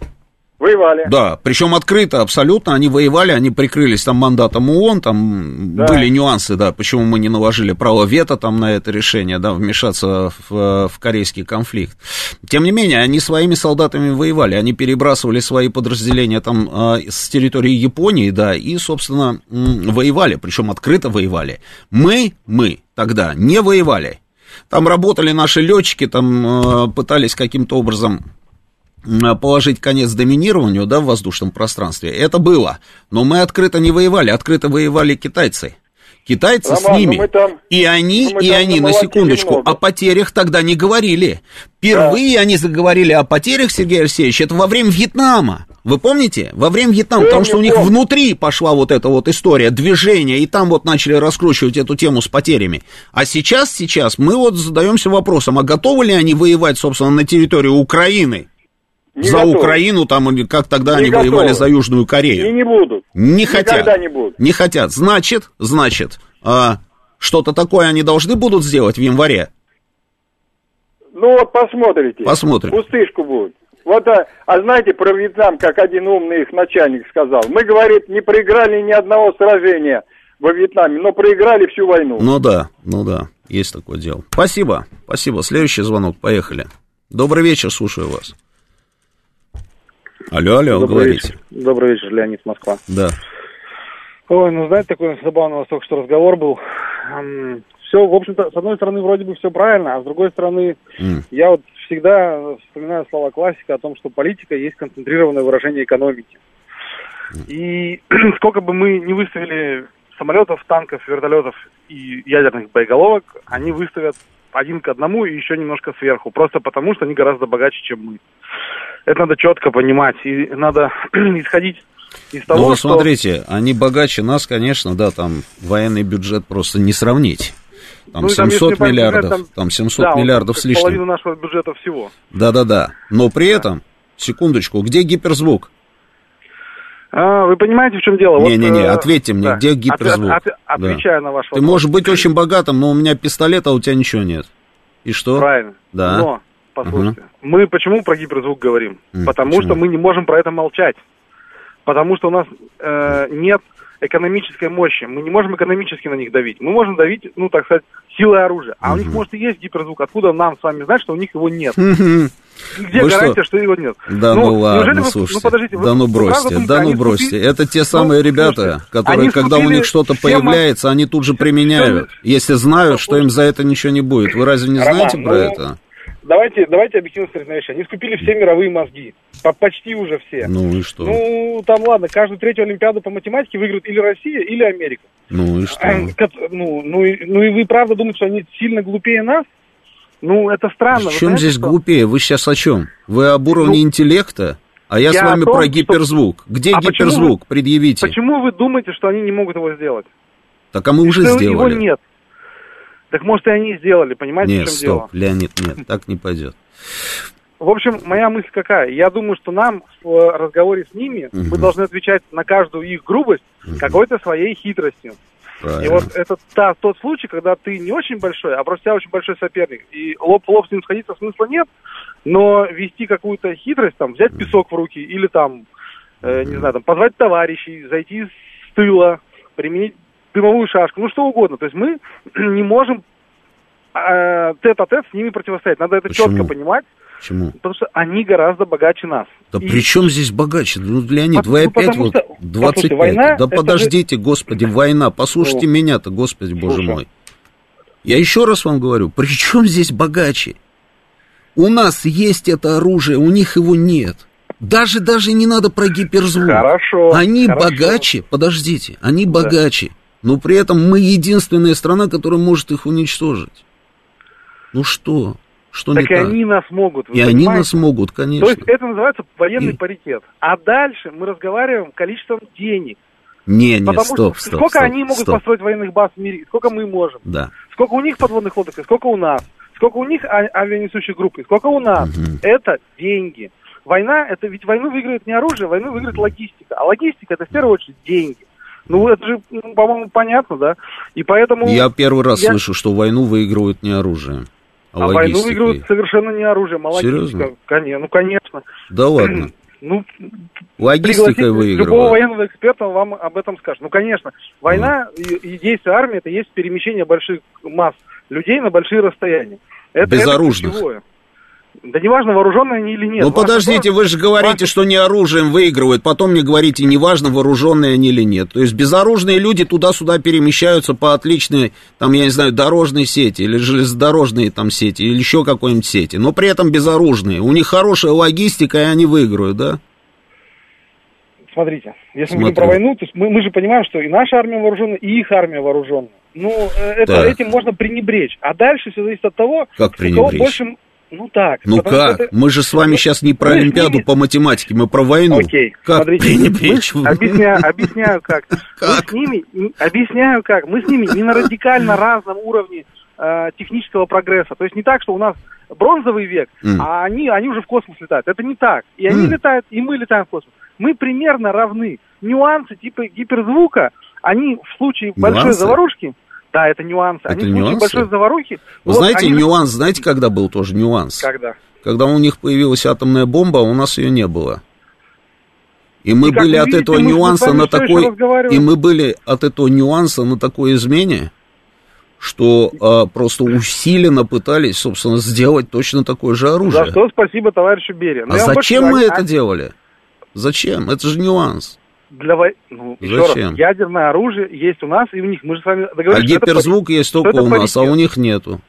Воевали. Да, причем открыто абсолютно, они воевали, они прикрылись там мандатом ООН, там Да. были нюансы, да, почему мы не наложили право вето там на это решение, да, вмешаться в, в корейский конфликт. Тем не менее, они своими солдатами воевали, они перебрасывали свои подразделения там а, с территории Японии, да, и, собственно, воевали, причем открыто воевали. Мы, мы тогда не воевали. Там работали наши летчики, там э, пытались каким-то образом положить конец доминированию да, в воздушном пространстве. Это было. Но мы открыто не воевали, открыто воевали китайцы. Китайцы с Роман, ну ними. там- и они, ну и они, на секундочку, много. о потерях тогда не говорили. Впервые они заговорили о потерях, Сергей Алексеевич, это во время Вьетнама. Вы помните? Во время Вьетнама, потому что у них помню. внутри пошла вот эта вот история, движение, и там вот начали раскручивать эту тему с потерями. А сейчас, сейчас мы вот задаемся вопросом, а готовы ли они воевать, собственно, на территории Украины? Не за готовы. Украину, там, как тогда Не они воевали готовы. за Южную Корею. И не будут. Не Никогда хотят. не будут. Не хотят. Значит, значит, а, что-то такое они должны будут сделать в январе. Ну вот посмотрите. Посмотрим. Пустышку будет. Вот, а, а знаете про Вьетнам, как один умный их начальник сказал. Мы, говорит, не проиграли ни одного сражения во Вьетнаме, но проиграли всю войну. Ну да, ну да, есть такое дело. Спасибо, спасибо. Следующий звонок, поехали. Добрый вечер, слушаю вас. Алло, алло, Добрый говорите. вечер. Добрый вечер, Леонид Москва. Да. Ой, ну знаете, такой забавный у вас только что разговор был. Все, в общем-то, с одной стороны, вроде бы все правильно, а с другой стороны, М. я вот всегда вспоминаю слова классика о том, что политика есть концентрированное выражение экономики. И *clears throat* сколько бы мы не выставили самолетов, танков, вертолетов и ядерных боеголовок, они выставят один к одному и еще немножко сверху, просто потому что они гораздо богаче, чем мы. Это надо четко понимать, и надо *clears throat* исходить из того, Ну, что... смотрите, они богаче нас, конечно, да, там военный бюджет просто не сравнить. Там Ну, и там, 700 если понять, миллиардов, там- там 700 Да, миллиардов с лишним. половина нашего бюджета всего. Да-да-да. Но при этом, секундочку, где гиперзвук? А, вы понимаете, в чем дело? Вот, Не-не-не, э, ответьте мне, да. где гиперзвук? Отве- отве- Да. Отвечаю на ваш Ты вопрос. можешь быть очень богатым, но у меня пистолет, а у тебя ничего нет. И что? Правильно. Да. Но, послушайте, мы почему про гиперзвук говорим? М, Потому почему? что мы не можем про это молчать. Потому что у нас э, нет экономической мощи. Мы не можем экономически на них давить. Мы можем давить, ну, так сказать, силой оружия. А у них, может, и есть гиперзвук. Откуда нам с вами знать, что у них его нет? Где Вы гарантия, что? его нет? Да ну, неужели ладно, вы- слушайте. Ну, подождите, да ну бросьте, да ну бросьте. скупили- Это те самые Ну, ребята, слушайте, которые, когда у них что-то все появляется, они тут же применяют. Если знают, что им за это ничего не будет. Вы разве не Роман, знаете про ну, это? Давайте, давайте объясним серьезные вещи. Они скупили все мировые мозги. По- почти уже все. Ну и что? Ну, там ладно, каждую третью Олимпиаду по математике выиграет или Россия, или Америка. Ну и что? Кот- Ну, ну, и, ну и вы правда думаете, что они сильно глупее нас? Ну, это странно. В Вы чем знаете, здесь что? глупее? Вы сейчас о чем? Вы об уровне Ну, интеллекта? А я, с я вами о том, про что- гиперзвук. Где А почему гиперзвук? Предъявите. Почему вы думаете, что они не могут его сделать? Так а мы уже Что сделали. Его нет. Так может и они сделали, понимаете, Нет, в чем стоп, дело? Леонид, нет, так не пойдет. В общем, моя мысль какая? Я думаю, что нам в разговоре с ними Мгм. мы должны отвечать на каждую их грубость какой-то своей хитростью. И Правильно. вот это та, тот случай, когда ты не очень большой, а просто тебя очень большой соперник. И лоб в лоб с ним сходиться смысла нет, но вести какую-то хитрость, там, взять песок в руки или там, э, не знаю, там, позвать товарищей, зайти с тыла, применить дымовую шашку, ну что угодно. То есть мы *clears throat* не можем э, тет-а-тет с ними противостоять. Надо это Почему? четко понимать, Почему? потому что они гораздо богаче нас. Да И- при чем здесь богаче? Ну, Леонид, вы ну, опять вот что, 25. послушайте, война, да подождите, господи, *laughs* война. Послушайте Ну. меня-то, господи, боже Слушаю. мой. Я еще раз вам говорю, при чем здесь богаче? У нас есть это оружие, у них его нет. Даже, даже не надо про гиперзвук. Хорошо. Они хорошо. богаче, подождите, они богаче, но при этом мы единственная страна, которая может их уничтожить. Ну что? Что Так не и так? они нас могут. И они понимаете? нас могут, конечно. То есть это называется военный И- паритет. А дальше мы разговариваем количеством денег. Не, не, Потому стоп, что стоп, сколько стоп, они могут стоп. построить военных баз в мире, сколько мы можем. Да. Сколько у них подводных лодок, сколько у нас. Сколько у них а- авианесущих групп, сколько у нас. Это деньги. Война, это ведь войну выиграет не оружие, войну выиграет логистика. А логистика это в первую очередь деньги. Ну, это же, ну, по-моему, понятно, да? И поэтому... Я первый раз я- слышу, что войну выигрывают не оружием, а, А войну выигрывают совершенно не оружием, а Серьезно? логистика. Конечно, ну, конечно. Да ладно. *clears throat* Ну, Логистикой пригласите любого выигрывают. военного эксперта, вам об этом скажет. Ну, конечно, война и, и действие армии это есть перемещение больших масс людей на большие расстояния. Это, Безоружных. Это ключевое. Да неважно, вооруженные они или нет. Ну подождите, вы же говорите, что не оружием выигрывают, потом мне говорите, неважно, вооруженные они или нет. То есть безоружные люди туда-сюда перемещаются по отличной, там, я не знаю, дорожной сети, или железнодорожной там сети, или еще какой-нибудь сети, но при этом безоружные. У них хорошая логистика, и они выиграют, да? Смотрите, если мы Смотрю. говорим про войну, то есть мы, мы же понимаем, что и наша армия вооружена, и их армия вооружена. Ну, э, это, Так. этим можно пренебречь. А дальше все зависит от того, Как кого больше... Ну так. Ну как? это- Мы же с вами сейчас не про Мы с Олимпиаду по математике, мы про войну. Окей, Как смотрите, пренебречь? мы- объясняю, объясняю как. Мы *laughs* Как? с ними, объясняю как. Мы с ними не на радикально разном уровне э, технического прогресса. То есть не так, что у нас бронзовый век, М. а они, они уже в космос летают. Это не так. И они М. летают, и мы летаем в космос. Мы примерно равны. Нюансы типа гиперзвука, они в случае большой Нюансы? заварушки, да, это нюансы. Это они нюансы? большой заварухи. Вы вот знаете, они- нюанс, знаете, когда был тоже нюанс? Когда? Когда у них появилась атомная бомба, а у нас ее не было. И мы И были от видите, этого мы нюанса на такой... И мы были от этого нюанса на такой измене, что а, просто усиленно пытались, собственно, сделать точно такое же оружие. За что спасибо товарищу Берия. Но А зачем больше мы это а- делали? Зачем? Это же нюанс. Для вой... ну, Зачем? раз, ядерное оружие есть у нас и у них. Мы же с вами А договорились, это гиперзвук есть что только это у нас, а у них нету.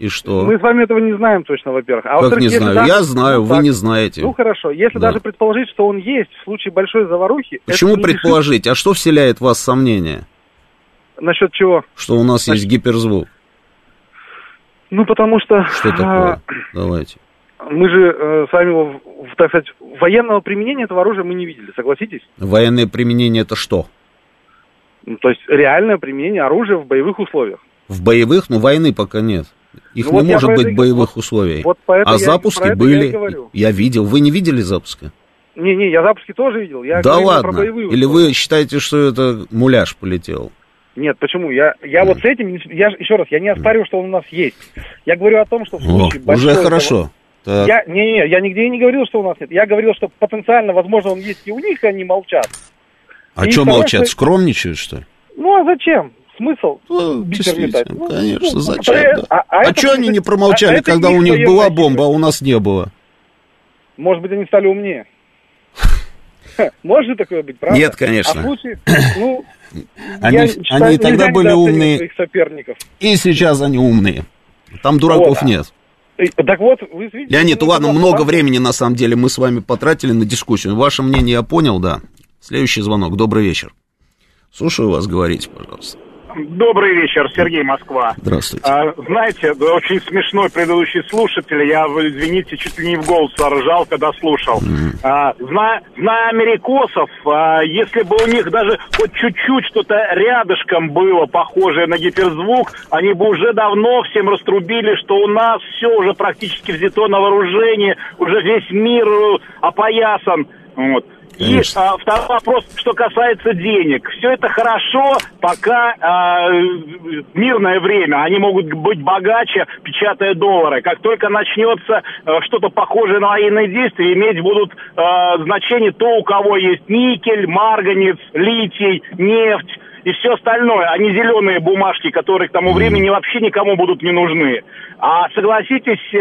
И что? Мы с вами этого не знаем точно, во-первых. А Как не знаю? даже- Я знаю, ну, вы так. не знаете. Ну хорошо, если Да. даже предположить, что он есть в случае большой заварухи... это Почему предположить? А что вселяет в вас сомнения, Насчет чего? что у нас есть гиперзвук? Ну потому что... Что а, такое? Давайте. Мы же э, с вами, так сказать, военного применения этого оружия мы не видели, согласитесь? Военное применение это что? Ну, то есть реальное применение оружия в боевых условиях. В боевых, но войны пока нет. Их Ну не вот может быть это боевых вот- условий. вот поэтому а я- запуски были. я. Я видел. Вы не видели запуска? Не-не, я запуски тоже видел. Я да именно про ладно. боевые Или условия. вы считаете, что это муляж полетел? Нет, почему? Я, я вот с этим, не я еще раз, я не оспариваю, что он у нас есть. Я говорю о том, что в О, случае уже хорошо. Так. Я, не, не, я нигде и не говорил, что у нас нет. Я говорил, что потенциально, возможно, он есть и у них, и они молчат. А и что второе, молчат? что- Скромничают, что ли? Ну, а зачем? Смысл? Ну, Битер. Ну, конечно, ну, зачем? а- да. а- а А, что они не промолчали, а когда у них была хитрость. бомба, а у нас не было? Может быть, они стали умнее. *laughs* Может же такое быть, правда? Нет, конечно. А в случае, *coughs* ну, Они- я они считаю, тогда были умные. И сейчас они умные. Там дураков Вот, а- нет. И- Так вот, вы видите... Леонид, ладно, много важно. времени на самом деле мы с вами потратили на дискуссию. Ваше мнение я понял, да. Следующий звонок. Добрый вечер. Слушаю вас, говорите, пожалуйста. Добрый вечер, Сергей Москва. Здравствуйте. А, знаете, очень смешной предыдущий слушатель, я, извините, чуть ли не в голос ржал, когда слушал. А, зная, зная америкосов, а, если бы у них даже хоть чуть-чуть что-то рядышком было похожее на гиперзвук, они бы уже давно всем раструбили, что у нас все уже практически взято на вооружение, уже весь мир э, опоясан. Вот. И Конечно. а, второй вопрос, что касается денег. Все это хорошо, пока а, мирное время. Они могут быть богаче, печатая доллары. Как только начнется а, что-то похожее на военные действия, иметь будут а, значение то, у кого есть никель, марганец, литий, нефть и все остальное, а не зеленые бумажки, которые к тому времени вообще никому будут не нужны. А согласитесь, э,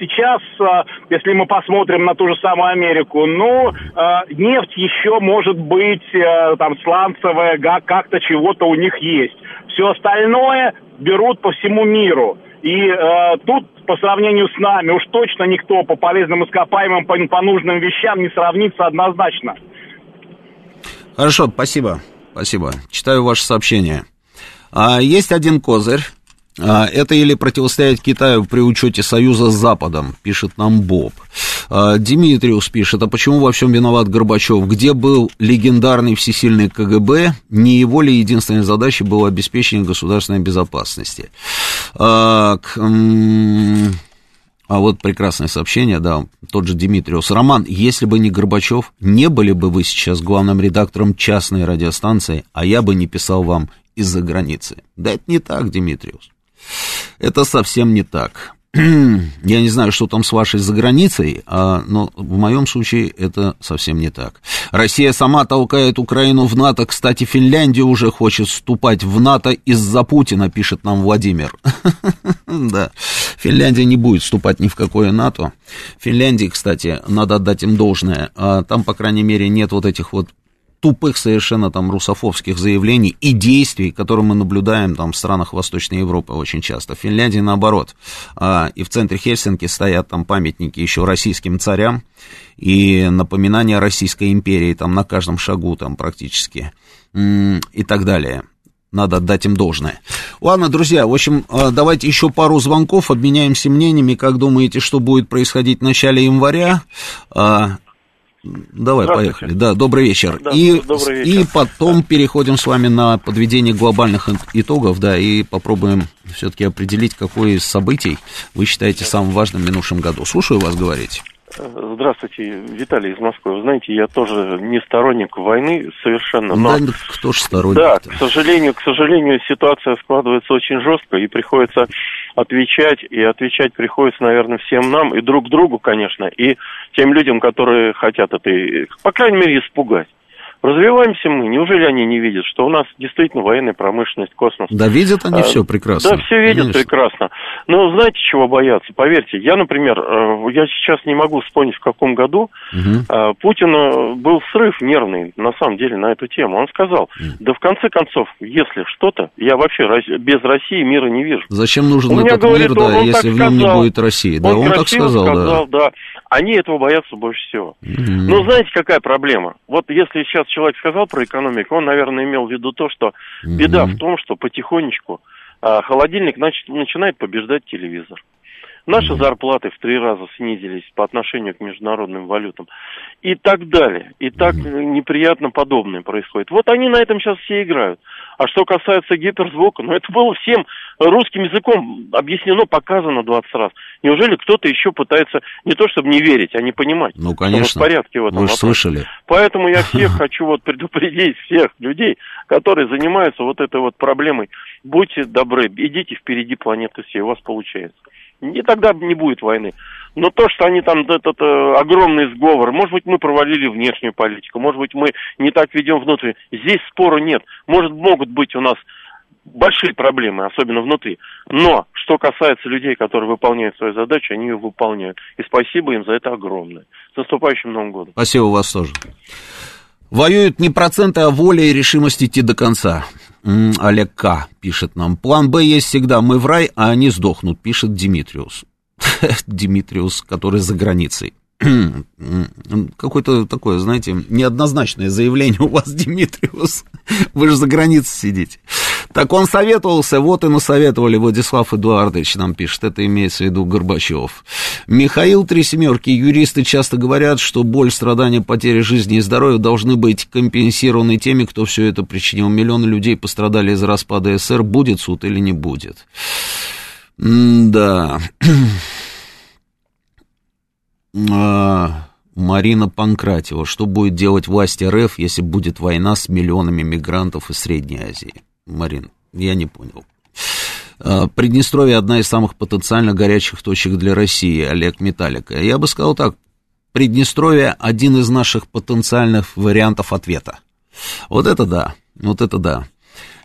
сейчас, э, если мы посмотрим на ту же самую Америку, ну, э, нефть еще может быть, там, сланцевая, как-то чего-то у них есть. Все остальное берут по всему миру. И тут, по сравнению с нами, уж точно никто по полезным ископаемым, по, по нужным вещам не сравнится однозначно. Хорошо, спасибо. Спасибо. Читаю ваше сообщение. А, есть один козырь. А, это или противостоять Китаю при учете союза с Западом, пишет нам Боб. А, Димитриус пишет, а почему во всем виноват Горбачев? Где был легендарный всесильный КГБ? Не его ли единственной задачей было обеспечение государственной безопасности? А, а вот прекрасное сообщение, да, тот же Димитриус. Роман, если бы не Горбачев, не были бы вы сейчас главным редактором частной радиостанции, а я бы не писал вам из-за границы. Да это не так, Димитриус. Это совсем не так. *clears throat* Я не знаю, что там с вашей заграницей, а, но в моем случае это совсем не так. Россия сама толкает Украину в НАТО. Кстати, Финляндия уже хочет вступать в НАТО из-за Путина, пишет нам Владимир. *laughs* Да, Финляндия не будет вступать ни в какое НАТО. Финляндии, кстати, надо отдать им должное. А там, по крайней мере, нет вот этих вот тупых совершенно там русофобских заявлений и действий, которые мы наблюдаем там в странах Восточной Европы очень часто. В Финляндии наоборот. А, и в центре Хельсинки стоят там памятники еще российским царям и напоминания Российской империи там на каждом шагу там практически и так далее. Надо отдать им должное. Ладно, друзья, в общем, а, давайте еще пару звонков, обменяемся мнениями. Как думаете, что будет происходить в начале января? Давай, поехали. Да, добрый вечер. Да, и, добрый вечер. и потом переходим с вами на подведение глобальных итогов, да, и попробуем все-таки определить, какое из событий вы считаете самым важным в минувшем году. Слушаю вас говорить. Здравствуйте, Виталий из Москвы. Вы знаете, я тоже не сторонник войны совершенно. Но... Да, кто же сторонник? Да, к сожалению, к сожалению, ситуация складывается очень жестко, и приходится отвечать, и отвечать приходится, наверное, всем нам, и друг другу, конечно, и тем людям, которые хотят это, по крайней мере, испугать. Развиваемся мы. Неужели они не видят, что у нас действительно военная промышленность, космос? Да видят они а, все прекрасно. Да, все видят Конечно. прекрасно. Но знаете, чего бояться? Поверьте, я, например, э, я сейчас не могу вспомнить, в каком году угу. Путин был срыв нервный, на самом деле, на эту тему. Он сказал, да в конце концов, если что-то, я вообще без России мира не вижу. Зачем нужен этот говорит, мир, да, если в нем не будет России? Да, он, он так сказал, сказал да. да. Они этого боятся больше всего. Mm-hmm. Но знаете, какая проблема? Вот если сейчас человек сказал про экономику, он, наверное, имел в виду то, что mm-hmm. беда в том, что потихонечку а, холодильник нач- начинает побеждать телевизор. Наши зарплаты в три раза снизились по отношению к международным валютам. И так далее. И так неприятно подобное происходит. Вот они на этом сейчас все играют. А что касается гиперзвука, ну это было всем русским языком объяснено, показано 20 раз. Неужели кто-то еще пытается не то чтобы не верить, а не понимать, ну, конечно. в порядке в этом Вы слышали. Поэтому я *laughs* всех хочу вот предупредить, всех людей, которые занимаются вот этой вот проблемой. Будьте добры, идите впереди планеты всей, у вас получается. И тогда не будет войны. Но то, что они там, этот э, огромный сговор, может быть, мы провалили внешнюю политику, может быть, мы не так ведем внутрь. Здесь спора нет. Может, могут быть у нас большие проблемы, особенно внутри. Но, что касается людей, которые выполняют свою задачу, они ее выполняют. И спасибо им за это огромное. С наступающим Новым годом. Спасибо вас тоже. Воюют не проценты, а воля и решимость идти до конца. Олег К. пишет нам. План Б есть всегда. Мы в рай, а они сдохнут, пишет Димитриус. *laughs* Димитриус, который за границей. *clears throat* Какое-то такое, знаете, неоднозначное заявление у вас, *laughs* Димитриус. Вы же за границей сидите. Так он советовался, вот и насоветовали, Владислав Эдуардович нам пишет, это имеется в виду Горбачев. Михаил Три Семерки, юристы часто говорят, что боль, страдания, потери жизни и здоровья должны быть компенсированы теми, кто все это причинил. Миллионы людей пострадали из распада СССР, будет суд или не будет. М да. *clears throat* А, Марина Панкратева. Что будет делать власть РФ, если будет война с миллионами мигрантов из Средней Азии? Марин, я не понял. А, Приднестровье одна из самых потенциально горячих точек для России, Олег Металлика. Я бы сказал так, Приднестровье один из наших потенциальных вариантов ответа. Вот это да, вот это да.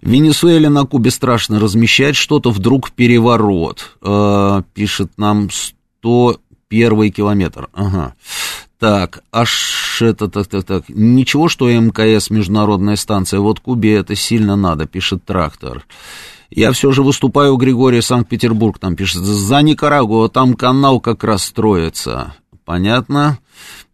В Венесуэле на Кубе страшно размещать что-то, вдруг переворот. Э, пишет нам 101 километр. Ага. Так, аж это, так, так, так. Ничего, что МКС международная станция, вот Кубе это сильно надо, пишет трактор. Я все же выступаю у Григория Санкт-Петербург, там пишет, за Никарагуа, там канал как раз строится. Понятно,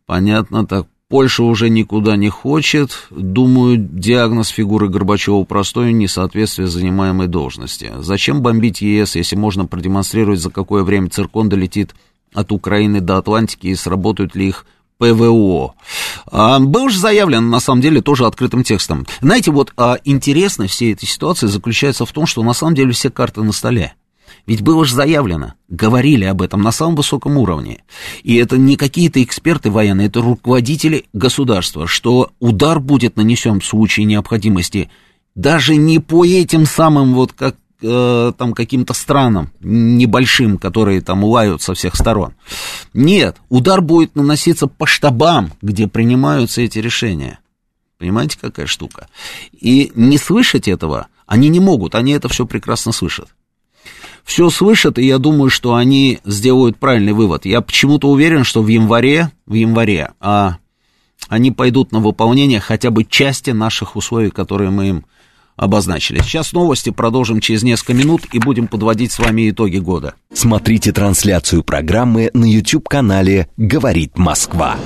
понятно, так, Польша уже никуда не хочет. Думаю, диагноз фигуры Горбачева простой, несоответствие занимаемой должности. Зачем бомбить ЕС, если можно продемонстрировать, за какое время циркон долетит от Украины до Атлантики и сработают ли их ПВО. А, был же заявлен, на самом деле, тоже открытым текстом. Знаете, вот а, интересность всей этой ситуации заключается в том, что на самом деле все карты на столе. Ведь было же заявлено, говорили об этом на самом высоком уровне. И это не какие-то эксперты военные, это руководители государства, что удар будет нанесен в случае необходимости даже не по этим самым вот как э, там каким-то странам небольшим, которые там лают со всех сторон. Нет, удар будет наноситься по штабам, где принимаются эти решения. Понимаете, какая штука? И не слышать этого они не могут, они это все прекрасно слышат все слышат, и я думаю, что они сделают правильный вывод. Я почему-то уверен, что в январе, в январе а, они пойдут на выполнение хотя бы части наших условий, которые мы им обозначили. Сейчас новости, продолжим через несколько минут и будем подводить с вами итоги года. Смотрите трансляцию программы на YouTube-канале «Говорит Москва».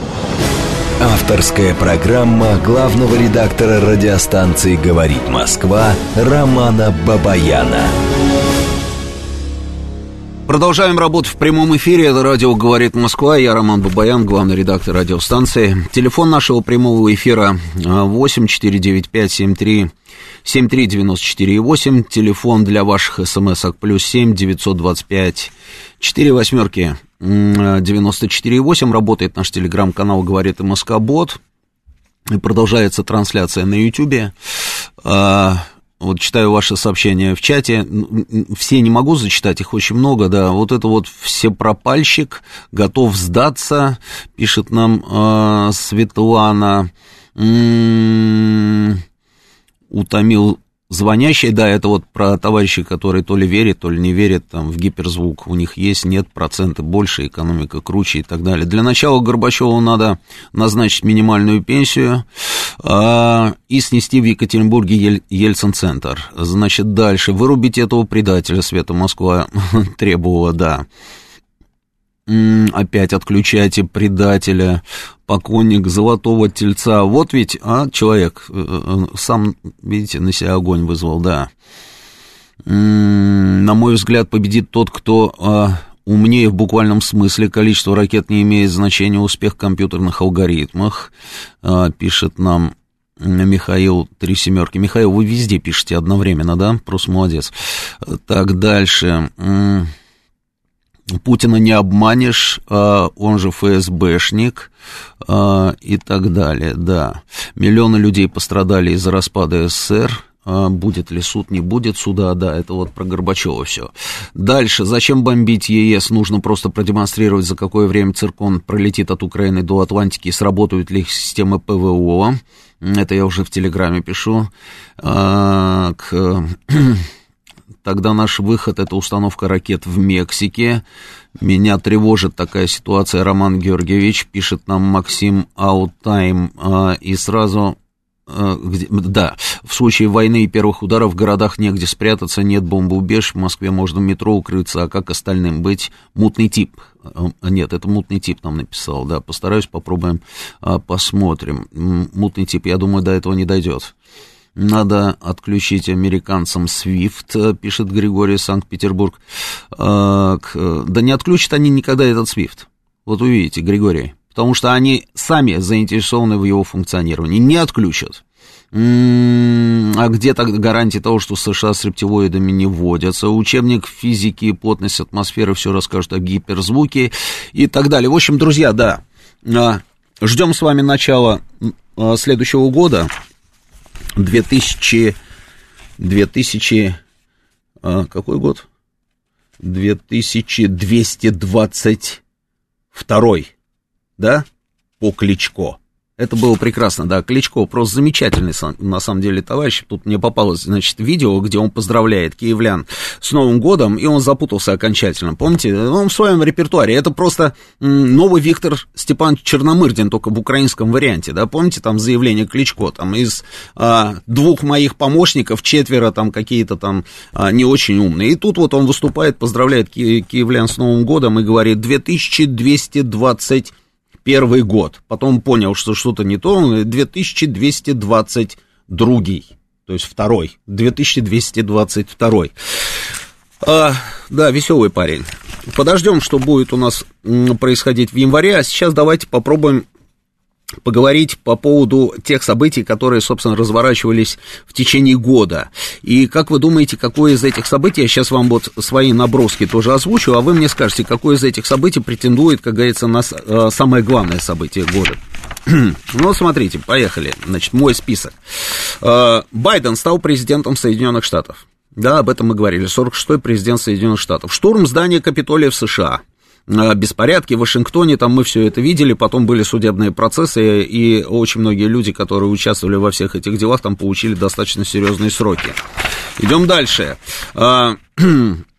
Авторская программа главного редактора радиостанции «Говорит Москва» Романа Бабаяна. Продолжаем работу в прямом эфире. Это радио «Говорит Москва». Я Роман Бабаян, главный редактор радиостанции. Телефон нашего прямого эфира 8 495 73 7394 8. Телефон для ваших смс-ок плюс 7 925 4 восьмерки 94 8. Работает наш телеграм-канал «Говорит МСК Бот». И продолжается трансляция на Ютьюбе. Вот читаю ваши сообщения в чате, все не могу зачитать, их очень много, да, вот это вот все пропальщик, готов сдаться, пишет нам э, Светлана, м-м, утомил Звонящий, да, это вот про товарищей, которые то ли верят, то ли не верят там, в гиперзвук. У них есть, нет, проценты больше, экономика круче и так далее. Для начала Горбачеву надо назначить минимальную пенсию а, и снести в Екатеринбурге Ель, Ельцин-центр. Значит, дальше вырубить этого предателя Света Москва *laughs* требовала, да опять отключайте предателя, покойник золотого тельца. Вот ведь, а, человек э, э, сам, видите, на себя огонь вызвал, да. На мой взгляд, победит тот, кто а, умнее в буквальном смысле. Количество ракет не имеет значения. Успех в компьютерных алгоритмах, а, пишет нам Михаил Три Семерки. Михаил, вы везде пишете одновременно, да? Просто молодец. Так, дальше. Путина не обманешь, а, он же ФСБшник а, и так далее, да. Миллионы людей пострадали из-за распада СССР, а, будет ли суд, не будет суда, да, это вот про Горбачева все. Дальше, зачем бомбить ЕС? Нужно просто продемонстрировать, за какое время циркон пролетит от Украины до Атлантики, сработают ли системы ПВО. Это я уже в Телеграме пишу. К Тогда наш выход – это установка ракет в Мексике. Меня тревожит такая ситуация. Роман Георгиевич пишет нам Максим Аутайм. И сразу а, где, да, в случае войны и первых ударов в городах негде спрятаться, нет бомбоубежищ, в Москве можно в метро укрыться, а как остальным быть? Мутный тип. А, нет, это мутный тип нам написал, да, постараюсь, попробуем, а, посмотрим. Мутный тип, я думаю, до этого не дойдет. Надо отключить американцам SWIFT, пишет Григорий Санкт-Петербург. А, да не отключат они никогда этот SWIFT. Вот увидите, Григорий. Потому что они сами заинтересованы в его функционировании. Не отключат. А где тогда гарантия того, что США с рептилоидами не вводятся? Учебник физики, плотность атмосферы, все расскажет о гиперзвуке и так далее. В общем, друзья, да, ждем с вами начала следующего года. 2000, 2000, а, какой год? 2222, да, по Кличко. Это было прекрасно, да. Кличко просто замечательный, на самом деле, товарищ. Тут мне попалось, значит, видео, где он поздравляет киевлян с Новым годом, и он запутался окончательно. Помните? Он в своем репертуаре. Это просто новый Виктор Степан Черномырдин, только в украинском варианте, да. Помните, там заявление Кличко, там из а, двух моих помощников четверо там какие-то там а, не очень умные. И тут вот он выступает, поздравляет ки- киевлян с Новым годом и говорит 2220 первый год. Потом понял, что что-то не то, 2220 другий, то есть второй, 2222. А, да, веселый парень. Подождем, что будет у нас происходить в январе, а сейчас давайте попробуем поговорить по поводу тех событий, которые, собственно, разворачивались в течение года. И как вы думаете, какое из этих событий, я сейчас вам вот свои наброски тоже озвучу, а вы мне скажете, какое из этих событий претендует, как говорится, на э, самое главное событие года. *clears throat* ну, смотрите, поехали. Значит, мой список. Э, Байден стал президентом Соединенных Штатов. Да, об этом мы говорили. 46-й президент Соединенных Штатов. Штурм здания Капитолия в США – беспорядки в Вашингтоне, там мы все это видели, потом были судебные процессы, и очень многие люди, которые участвовали во всех этих делах, там получили достаточно серьезные сроки. Идем дальше. *clears throat*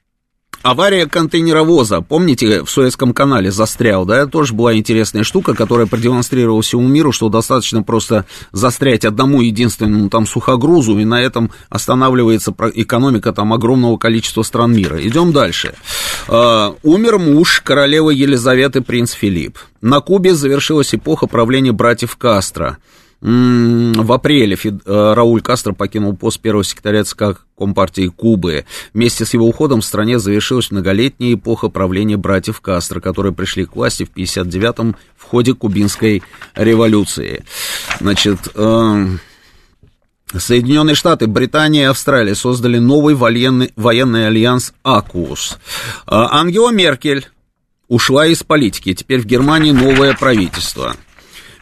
Авария контейнеровоза, помните, в Суэцком канале застрял, да, тоже была интересная штука, которая продемонстрировала всему миру, что достаточно просто застрять одному единственному там сухогрузу, и на этом останавливается экономика там огромного количества стран мира. Идем дальше. Uh, умер муж королевы Елизаветы принц Филипп. На Кубе завершилась эпоха правления братьев Кастро. В апреле Фид, э, Рауль Кастро покинул пост первого секретаря ЦК Компартии Кубы. Вместе с его уходом в стране завершилась многолетняя эпоха правления братьев Кастро, которые пришли к власти в 59-м в ходе кубинской революции. Значит, э, Соединенные Штаты, Британия и Австралия создали новый военный, военный альянс АКУС. Э, Ангела Меркель ушла из политики, теперь в Германии новое правительство –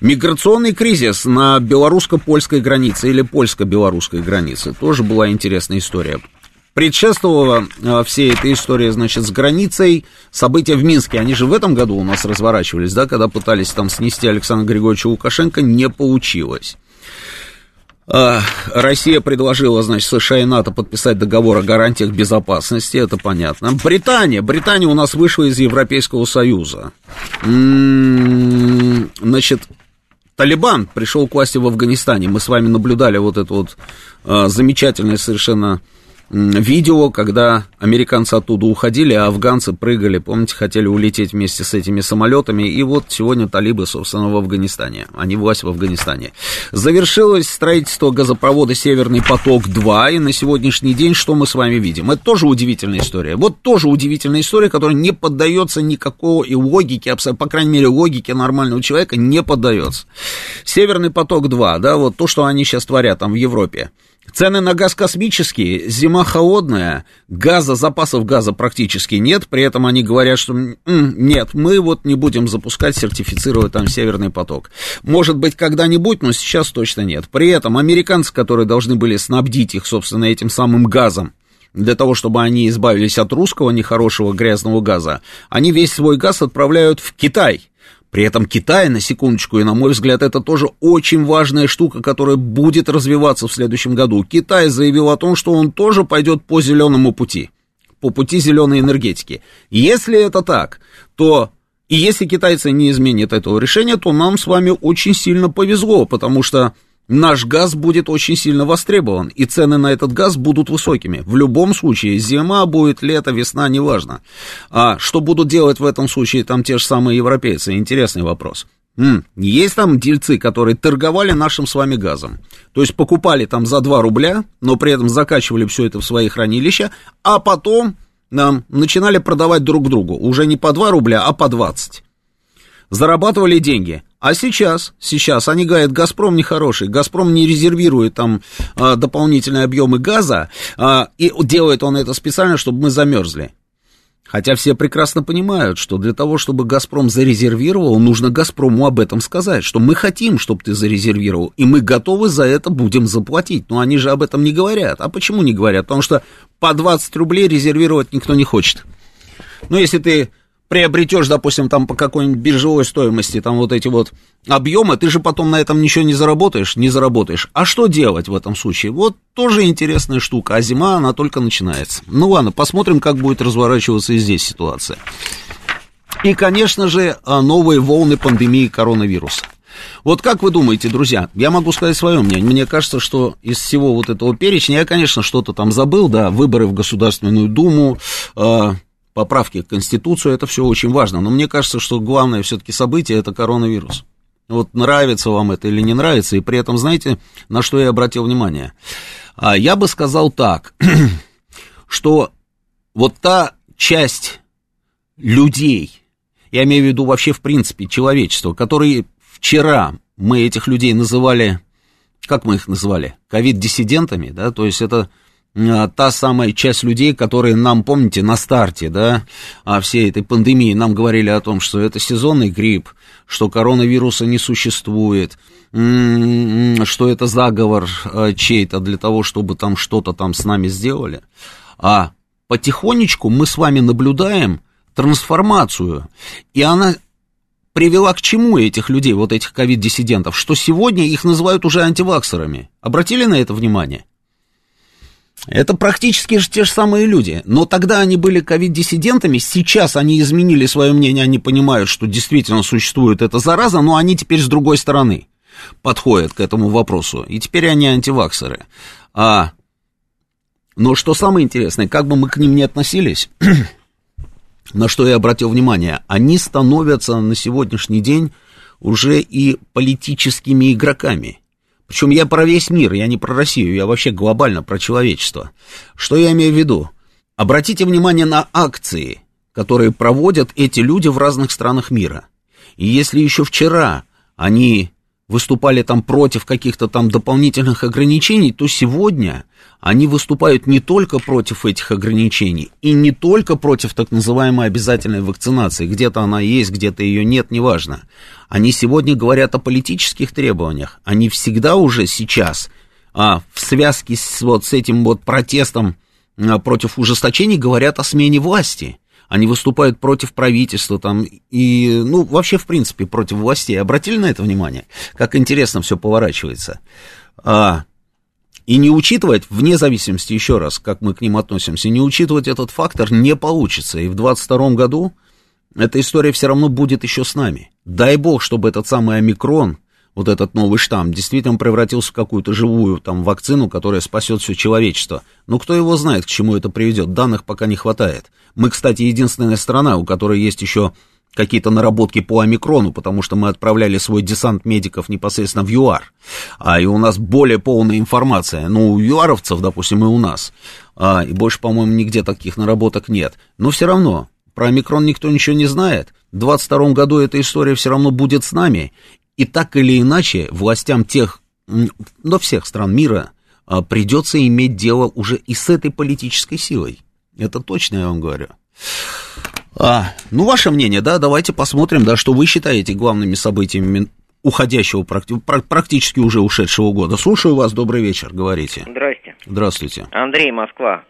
Миграционный кризис на белорусско-польской границе или польско-белорусской границе тоже была интересная история. Предшествовала э, всей этой истории, значит, с границей события в Минске. Они же в этом году у нас разворачивались, да, когда пытались там снести Александра Григорьевича Лукашенко, не получилось. Э, Россия предложила, значит, США и НАТО подписать договор о гарантиях безопасности, это понятно. Британия, Британия у нас вышла из Европейского Союза. М-м, значит, Талибан пришел к власти в Афганистане. Мы с вами наблюдали вот это вот э, замечательное совершенно видео, когда американцы оттуда уходили, а афганцы прыгали, помните, хотели улететь вместе с этими самолетами, и вот сегодня талибы, собственно, в Афганистане, не власть в Афганистане. Завершилось строительство газопровода «Северный поток-2», и на сегодняшний день что мы с вами видим? Это тоже удивительная история. Вот тоже удивительная история, которая не поддается никакой логике, по крайней мере, логике нормального человека не поддается. «Северный поток-2», да, вот то, что они сейчас творят там в Европе. Цены на газ космические, зима холодная, газа, запасов газа практически нет, при этом они говорят, что нет, мы вот не будем запускать, сертифицировать там Северный поток. Может быть, когда-нибудь, но сейчас точно нет. При этом американцы, которые должны были снабдить их, собственно, этим самым газом, для того, чтобы они избавились от русского нехорошего грязного газа, они весь свой газ отправляют в Китай – при этом Китай, на секундочку, и на мой взгляд, это тоже очень важная штука, которая будет развиваться в следующем году. Китай заявил о том, что он тоже пойдет по зеленому пути, по пути зеленой энергетики. Если это так, то и если китайцы не изменят этого решения, то нам с вами очень сильно повезло, потому что наш газ будет очень сильно востребован, и цены на этот газ будут высокими. В любом случае, зима будет, лето, весна, неважно. А что будут делать в этом случае там те же самые европейцы? Интересный вопрос. Есть там дельцы, которые торговали нашим с вами газом. То есть покупали там за 2 рубля, но при этом закачивали все это в свои хранилища, а потом нам начинали продавать друг другу уже не по 2 рубля, а по 20 зарабатывали деньги. А сейчас, сейчас они говорят, Газпром нехороший, Газпром не резервирует там а, дополнительные объемы газа, а, и делает он это специально, чтобы мы замерзли. Хотя все прекрасно понимают, что для того, чтобы «Газпром» зарезервировал, нужно «Газпрому» об этом сказать, что мы хотим, чтобы ты зарезервировал, и мы готовы за это будем заплатить. Но они же об этом не говорят. А почему не говорят? Потому что по 20 рублей резервировать никто не хочет. Ну, если ты приобретешь, допустим, там по какой-нибудь биржевой стоимости, там вот эти вот объемы, ты же потом на этом ничего не заработаешь, не заработаешь. А что делать в этом случае? Вот тоже интересная штука, а зима, она только начинается. Ну ладно, посмотрим, как будет разворачиваться и здесь ситуация. И, конечно же, а, новые волны пандемии коронавируса. Вот как вы думаете, друзья, я могу сказать свое мнение. Мне кажется, что из всего вот этого перечня, я, конечно, что-то там забыл, да, выборы в Государственную Думу, э, поправки к Конституцию, это все очень важно. Но мне кажется, что главное все-таки событие это коронавирус. Вот нравится вам это или не нравится, и при этом, знаете, на что я обратил внимание? А я бы сказал так, *clears throat* что вот та часть людей, я имею в виду вообще в принципе человечество, которые вчера мы этих людей называли, как мы их называли, ковид-диссидентами, да, то есть это та самая часть людей, которые нам, помните, на старте, да, всей этой пандемии нам говорили о том, что это сезонный грипп, что коронавируса не существует, что это заговор а, чей-то для того, чтобы там что-то там с нами сделали. А потихонечку мы с вами наблюдаем трансформацию, и она привела к чему этих людей, вот этих ковид-диссидентов, что сегодня их называют уже антиваксерами. Обратили на это внимание? Это практически же те же самые люди. Но тогда они были ковид-диссидентами, сейчас они изменили свое мнение, они понимают, что действительно существует эта зараза, но они теперь с другой стороны подходят к этому вопросу. И теперь они антиваксеры. А, но что самое интересное, как бы мы к ним ни относились, *clears throat* на что я обратил внимание, они становятся на сегодняшний день уже и политическими игроками – причем я про весь мир, я не про Россию, я вообще глобально про человечество. Что я имею в виду? Обратите внимание на акции, которые проводят эти люди в разных странах мира. И если еще вчера они выступали там против каких-то там дополнительных ограничений, то сегодня они выступают не только против этих ограничений и не только против так называемой обязательной вакцинации. Где-то она есть, где-то ее нет, неважно. Они сегодня говорят о политических требованиях. Они всегда уже сейчас а, в связке с, вот, с этим вот протестом а, против ужесточений говорят о смене власти они выступают против правительства там и, ну, вообще, в принципе, против властей. Обратили на это внимание? Как интересно все поворачивается. А, и не учитывать, вне зависимости, еще раз, как мы к ним относимся, не учитывать этот фактор не получится. И в 2022 году эта история все равно будет еще с нами. Дай бог, чтобы этот самый омикрон, вот этот новый штамм, действительно превратился в какую-то живую там вакцину, которая спасет все человечество. Но кто его знает, к чему это приведет, данных пока не хватает. Мы, кстати, единственная страна, у которой есть еще какие-то наработки по омикрону, потому что мы отправляли свой десант медиков непосредственно в ЮАР, а, и у нас более полная информация, ну, у юаровцев, допустим, и у нас, а, и больше, по-моему, нигде таких наработок нет, но все равно, про омикрон никто ничего не знает, в 22 году эта история все равно будет с нами, и так или иначе властям тех, но всех стран мира а, придется иметь дело уже и с этой политической силой. Это точно я вам говорю. А, ну, ваше мнение, да, давайте посмотрим, да, что вы считаете главными событиями уходящего, практически уже ушедшего года. Слушаю вас, добрый вечер, говорите. Здрасте. Здравствуйте. Андрей, Москва.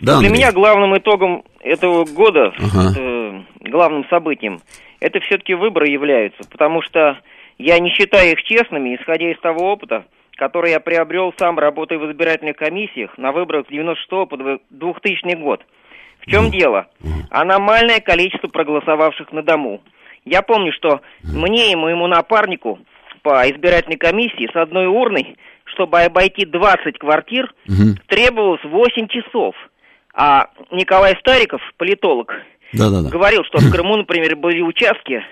Да, Для Андрей. меня главным итогом этого года, Ага. э, главным событием, это все-таки выборы являются, потому что я не считаю их честными, исходя из того опыта, который я приобрел сам, работая в избирательных комиссиях на выборах с 96 по 2000 год. В чем дело? Аномальное количество проголосовавших на дому. Я помню, что мне и моему напарнику по избирательной комиссии с одной урной, чтобы обойти 20 квартир, требовалось 8 часов. А Николай Стариков, политолог, Да-да-да. говорил, что в *clears throat* Крыму, например, были участки,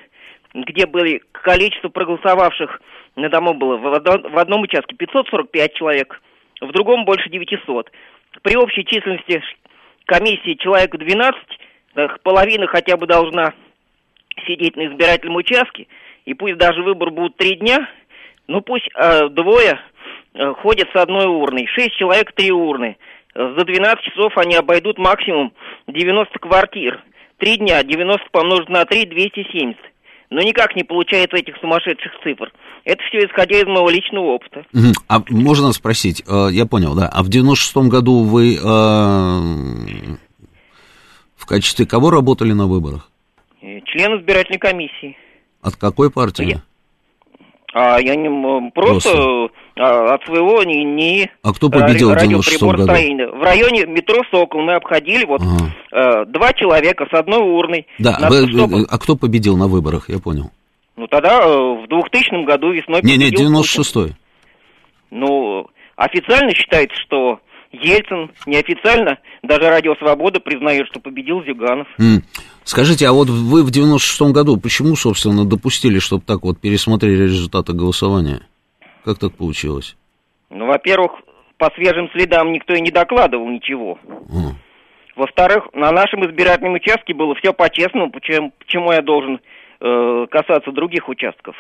где были количество проголосовавших на дому было в одно- в одном участке 545 человек, в другом больше 900. При общей численности комиссии человек 12, э, половина хотя бы должна сидеть на избирательном участке, и пусть даже выбор будут три дня, ну пусть э, двое э, ходят с одной урной, шесть человек три урны. Э, За 12 часов они обойдут максимум 90 квартир. Три дня, 90 помножить на 3, 270. Но никак не получается этих сумасшедших цифр. Это все исходя из моего личного опыта. А можно спросить, э, я понял, да, а в 96-м году вы э, в качестве кого работали на выборах? член избирательной комиссии. От какой партии? Я- А я не просто, а, от своего не, не А кто победил в 96-м году? радиоприборостроения. В районе метро Сокол мы обходили вот э, два человека с одной урной. Да, вы- чтобы- а кто победил на выборах, я понял. Ну тогда э, в 2000 году весной Не-не, победил 96-й. Путин. Ну, официально считается, что Ельцин, неофициально, даже Радио Свобода признает, что победил Зюганов. М. Скажите, а вот вы в 96-м году почему, собственно, допустили, чтобы так вот пересмотрели результаты голосования? Как так получилось? Ну, во-первых, по свежим следам никто и не докладывал ничего. А. Во-вторых, на нашем избирательном участке было все по-честному, почему, почему я должен э, касаться других участков.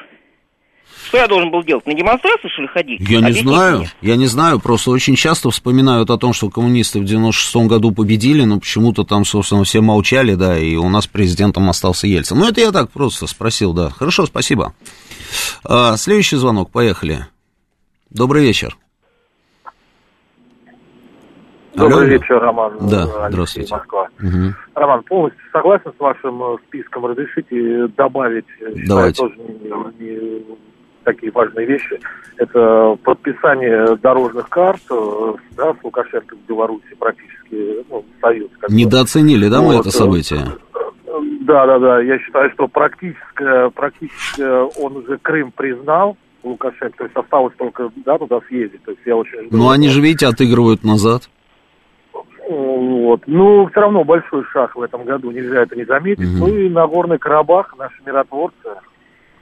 Что я должен был делать? На демонстрацию, что ли, ходить? Я не Объясните знаю, мне. я не знаю, просто очень часто вспоминают о том, что коммунисты в 96-м году победили, но почему-то там, собственно, все молчали, да, и у нас президентом остался Ельцин. Ну, это я так просто спросил, да. Хорошо, спасибо. А, следующий звонок, поехали. Добрый вечер. Добрый Алло. вечер, Роман. Да, Алексей, здравствуйте. Москва. Мгм. Роман, полностью согласен с вашим э, списком. Разрешите добавить, э, считаю, Давайте. тоже не, не такие важные вещи. Это подписание дорожных карт э, да, с Лукашенко в Беларуси практически ну, союз. Недооценили, да, мы Вот, это э, событие? Да, да, да. Я считаю, что практически, практически он уже Крым признал. Лукашенко, то есть осталось только да, туда съездить. То есть я очень Ну, они же, видите, отыгрывают назад. Вот. Ну, все равно большой шаг в этом году, нельзя это не заметить. Мгм. Ну и Нагорный Карабах, наши миротворцы,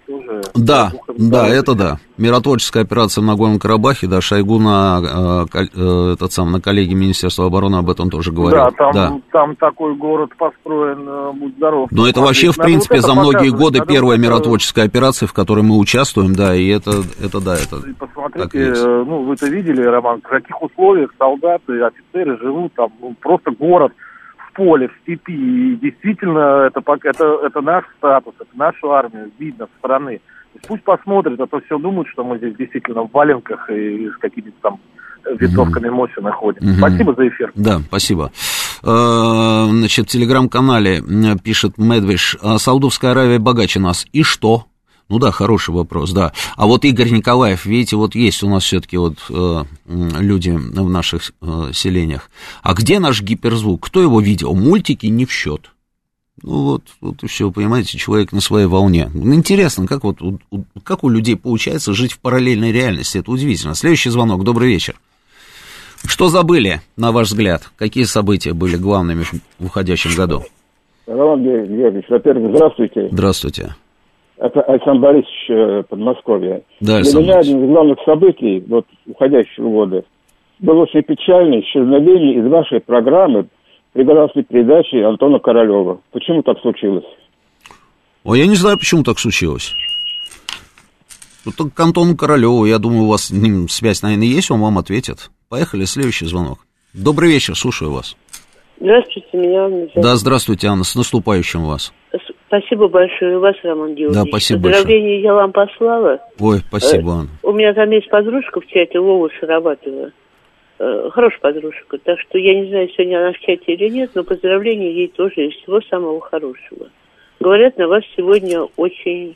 тоже... Да, да, это да. Миротворческая операция в Нагорном Карабахе, да, Шойгу на, э, э, этот сам, на коллеге Министерства обороны об этом тоже говорил. Да, там, да. там такой город построен, э, будь здоров. Но это вообще, в принципе, вот это за многие годы надо первая это- миротворческая операция, в которой мы участвуем, да, и это, это да, это... И посмотрите, э, ну, вы-то видели, Роман, в каких условиях солдаты, офицеры живут там, ну, просто город в поле, в степи. И действительно, это, это, это наш статус, это нашу армию, видно со стороны. Пусть посмотрят, а то все думают, что мы здесь действительно в валенках и с какими-то там винтовками Моси находим. Мгм. Спасибо за эфир. Да, спасибо. Э, Значит, в телеграм-канале пишет Медвиш, «А Саудовская Аравия богаче нас. И что? Ну да, хороший вопрос, да. А вот Игорь Николаев, видите, вот есть у нас все-таки вот э, люди в наших э, селениях. А где наш гиперзвук? Кто его видел? Мультики не в счет. Ну вот, вот и все, понимаете, человек на своей волне. Интересно, как вот у- как у людей получается жить в параллельной реальности, это удивительно. Следующий звонок, добрый вечер. Что забыли, на ваш взгляд? Какие события были главными в в уходящем году? Роман Георгиевич, во-первых, здравствуйте. Здравствуйте. Это Александр Борисович, э, Подмосковье. Да, Для меня один из главных событий вот, уходящего года было очень печальное исчезновение из вашей программы при гражданской передаче Антона Королева. Почему так случилось? Ой, я не знаю, почему так случилось. Ну, так к Антону Королеву, я думаю, у вас с ним связь, наверное, есть, он вам ответит. Поехали, следующий звонок. Добрый вечер, слушаю вас. Здравствуйте, меня. Да, здравствуйте, Анна, с наступающим вас. Спасибо большое, и вас, Роман Георгиевич. Да, спасибо Поздравления я вам послала. Ой, спасибо, Э, Анна. У меня там есть подружка в чате, Вова Сарабатова. Э, Хорошая подружка. Так что я не знаю, сегодня она в чате или нет, но поздравления ей тоже и всего самого хорошего. Говорят, на вас сегодня очень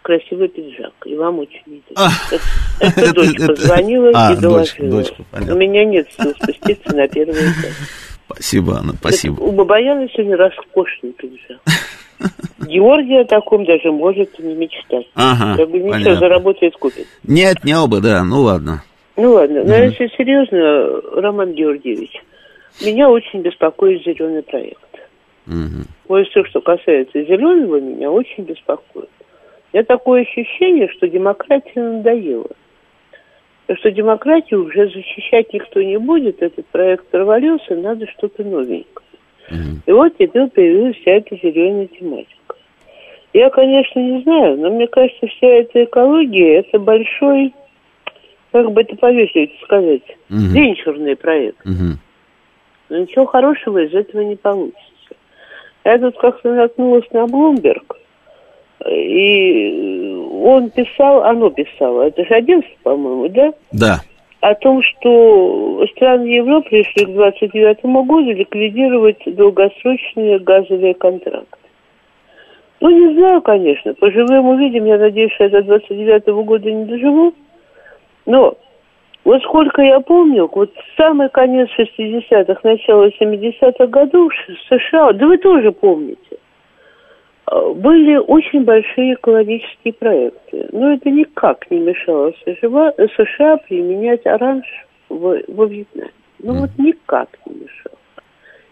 красивый пиджак, и вам очень идет. Это, это это- дочка это- звонила А, и дочка, доложила. дочка, понятно. У меня нет сил спуститься на первый этаж. Спасибо, Анна, спасибо. У Бабаяна сегодня роскошный пиджак. *laughs* Георгий о таком даже может не мечтать. Ага, как бы ничего, понятно. заработает, купит. Не отнял бы, да, ну ладно. Ну ладно, но Мгм. если серьезно, Роман Георгиевич, меня очень беспокоит зеленый проект. Мгм. Вот все, что касается зеленого, меня очень беспокоит. У меня такое ощущение, что демократия надоела. Что демократию уже защищать никто не будет, этот проект провалился, надо что-то новенькое. И вот теперь появилась вся эта зеленая тематика. Я, конечно, не знаю, но мне кажется, вся эта экология – это большой, как бы это повесить сказать, Мгм. венчурный проект. Мгм. Но ничего хорошего из этого не получится. Я тут как-то наткнулась на Блумберг, и он писал, оно писало, это же агентство, по-моему, да? Да. О том, что страны Европы решили к 29 году ликвидировать долгосрочные газовые контракты. Ну, не знаю, конечно. Поживем, увидим. Я надеюсь, что я до 29-го года не доживу. Но вот сколько я помню, вот самый конец 60-х, начало 70-х годов США, да вы тоже помните, были очень большие экологические проекты. Но это никак не мешало США, США применять оранж в, во Вьетнаме. Ну вот никак не мешало.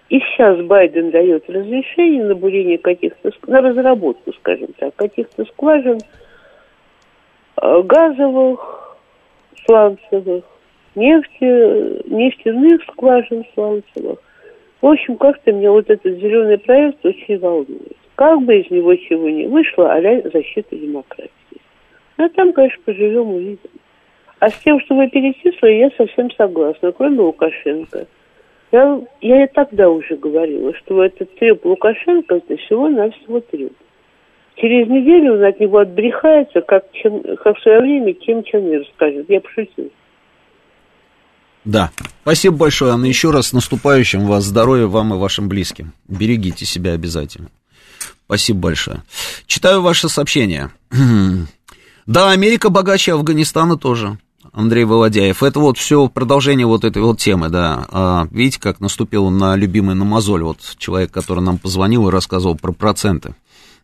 И сейчас Байден дает разрешение на бурение каких-то, на разработку, скажем так, каких-то скважин а, газовых, сланцевых, нефти, нефтяных скважин сланцевых. В общем, как-то меня вот этот зеленый проект очень волнует. Как бы из него чего не вышло, а защита демократии. А там, конечно, поживем, увидим. А с тем, чтобы перейти свои, я совсем согласна, кроме Лукашенко. Я, я и тогда уже говорила, что этот треп Лукашенко это всего-навсего треп. Через неделю он от него отбрехается, как, чем, как в свое время Ким Чен Ир скажет. Я пошутила. Да. Спасибо большое, Анна. Еще раз с наступающим вас здоровья вам и вашим близким. Берегите себя обязательно. Спасибо большое. Читаю ваше сообщение. *clears throat* Да, Америка богаче Афганистана тоже. Андрей Володяев. Это вот все продолжение вот этой вот темы, да. А, видите, как наступил на любимый на мозоль вот человек, который нам позвонил и рассказывал про проценты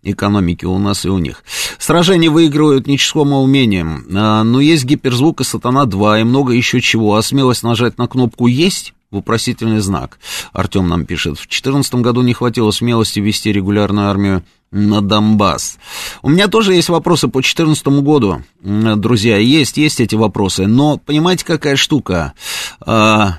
экономики у нас и у них. Сражения выигрывают не числом, а умением. А, но есть гиперзвук и сатана 2 и много еще чего. А смелость нажать на кнопку «Есть» вопросительный знак. Артем нам пишет. В 2014 году не хватило смелости вести регулярную армию на Донбасс. У меня тоже есть вопросы по 2014 году, друзья. Есть, есть эти вопросы. Но понимаете, какая штука? А,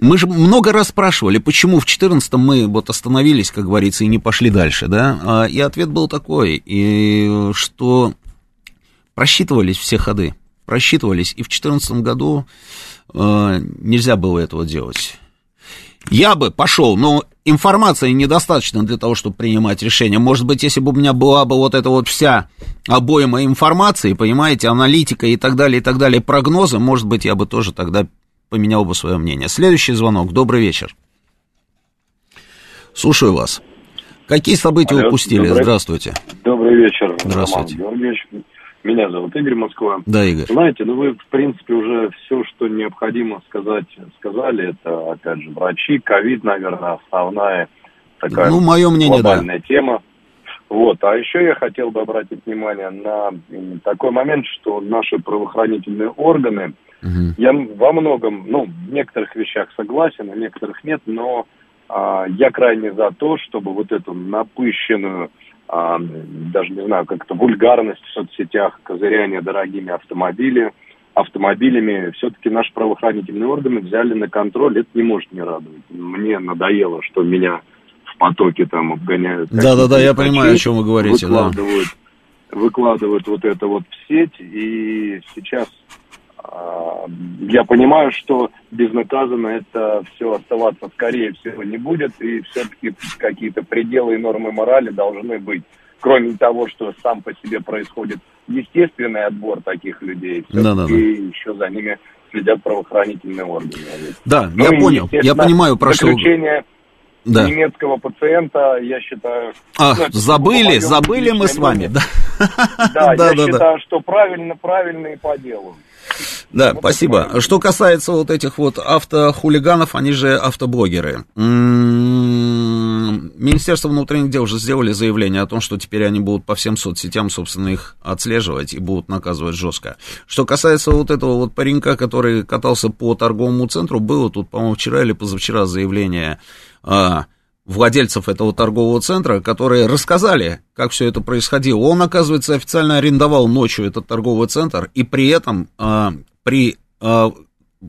Мы же много раз спрашивали, почему в 14-м мы вот остановились, как говорится, и не пошли дальше, да? А, и ответ был такой, и что просчитывались все ходы, просчитывались, и в 14 году э, нельзя было этого делать. Я бы пошел, но информации недостаточно для того, чтобы принимать решение. Может быть, если бы у меня была бы вот эта вот вся обойма информации, понимаете, аналитика и так далее, и так далее, прогнозы, может быть, я бы тоже тогда поменял бы свое мнение. Следующий звонок. Добрый вечер. Слушаю вас. Какие события Алло, упустили? Добрый, Здравствуйте. Добрый вечер. Здравствуйте. Роман Георгиевич. Меня зовут Игорь Москва. Да, Игорь. Знаете, ну вы, в принципе, уже все, что необходимо сказать, сказали. Это, опять же, врачи, ковид, наверное, основная такая ну, мое мнение, глобальная да. тема. Вот. А еще я хотел бы обратить внимание на такой момент, что наши правоохранительные органы, Угу. Я во многом, ну, в некоторых вещах согласен, в некоторых нет, но а, я крайне за то, чтобы вот эту напыщенную, а, даже не знаю, как-то вульгарность в соцсетях, козыряние дорогими автомобилями, автомобилями, все-таки наши правоохранительные органы взяли на контроль, это не может не радовать. Мне надоело, что меня в потоке там обгоняют. Да-да-да, я понимаю, о чем вы говорите. Выкладывают, да. выкладывают вот это вот в сеть, и сейчас а, я понимаю, что безнаказанно это все оставаться, скорее всего, не будет, и все-таки какие-то пределы и нормы морали должны быть. Кроме того, что сам по себе происходит естественный отбор таких людей, все-таки да, да, да. еще за ними следят правоохранительные органы. Да, ну, я понял, я понимаю, про что... да. немецкого пациента, я считаю... Ах, ну, забыли, забыли мы с вами, да? Да, я считаю, что правильно, правильно и по делу. Да, вот спасибо. Что касается вот этих вот автохулиганов, они же автоблогеры. М-м-м, Министерство внутренних дел уже сделали заявление о том, что теперь они будут по всем соцсетям, собственно, их отслеживать и будут наказывать жестко. Что касается вот этого вот паренька, который катался по торговому центру, было тут, по-моему, вчера или позавчера заявление а, владельцев этого торгового центра, которые рассказали, как все это происходило. Он, оказывается, официально арендовал ночью этот торговый центр, и при этом а, при а,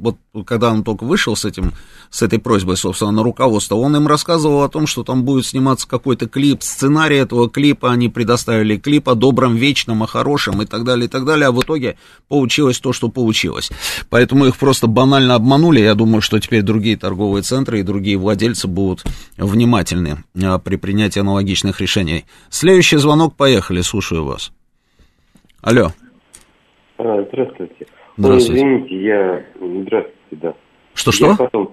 вот когда он только вышел с этим, с этой просьбой, собственно, на руководство, он им рассказывал о том, что там будет сниматься какой-то клип, сценарий этого клипа, они предоставили клип о добром, вечном, о хорошем и так далее, и так далее, а в итоге получилось то, что получилось. Поэтому их просто банально обманули, я думаю, что теперь другие торговые центры и другие владельцы будут внимательны а, при принятии аналогичных решений. Следующий звонок, поехали, слушаю вас. Алло. А, здравствуйте. Здравствуйте. Ой, извините, я... Здравствуйте, да. Что-что? Потом...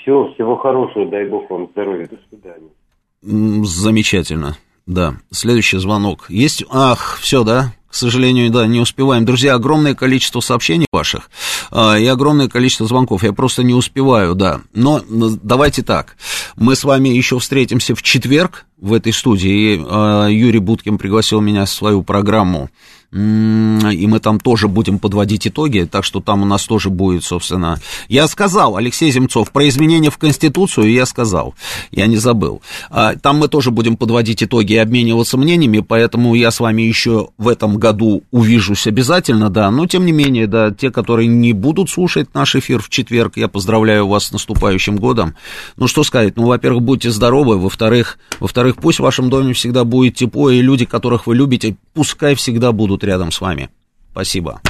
Все, всего хорошего, дай бог вам здоровья, до свидания. Замечательно, да. Следующий звонок. Есть... Ах, все, да? К сожалению, да, не успеваем. Друзья, огромное количество сообщений ваших а, и огромное количество звонков. Я просто не успеваю, да. Но давайте так. Мы с вами еще встретимся в четверг в этой студии. И, а, Юрий Будкин пригласил меня в свою программу и мы там тоже будем подводить итоги, так что там у нас тоже будет, собственно... Я сказал, Алексей Земцов, про изменения в Конституцию я сказал, я не забыл. А, там мы тоже будем подводить итоги и обмениваться мнениями, поэтому я с вами еще в этом году увижусь обязательно, да, но тем не менее, да, те, которые не будут слушать наш эфир в четверг, я поздравляю вас с наступающим годом. Ну, что сказать, ну, во-первых, будьте здоровы, во-вторых, во-вторых, пусть в вашем доме всегда будет тепло, и люди, которых вы любите, пускай всегда будут рядом с вами. Спасибо.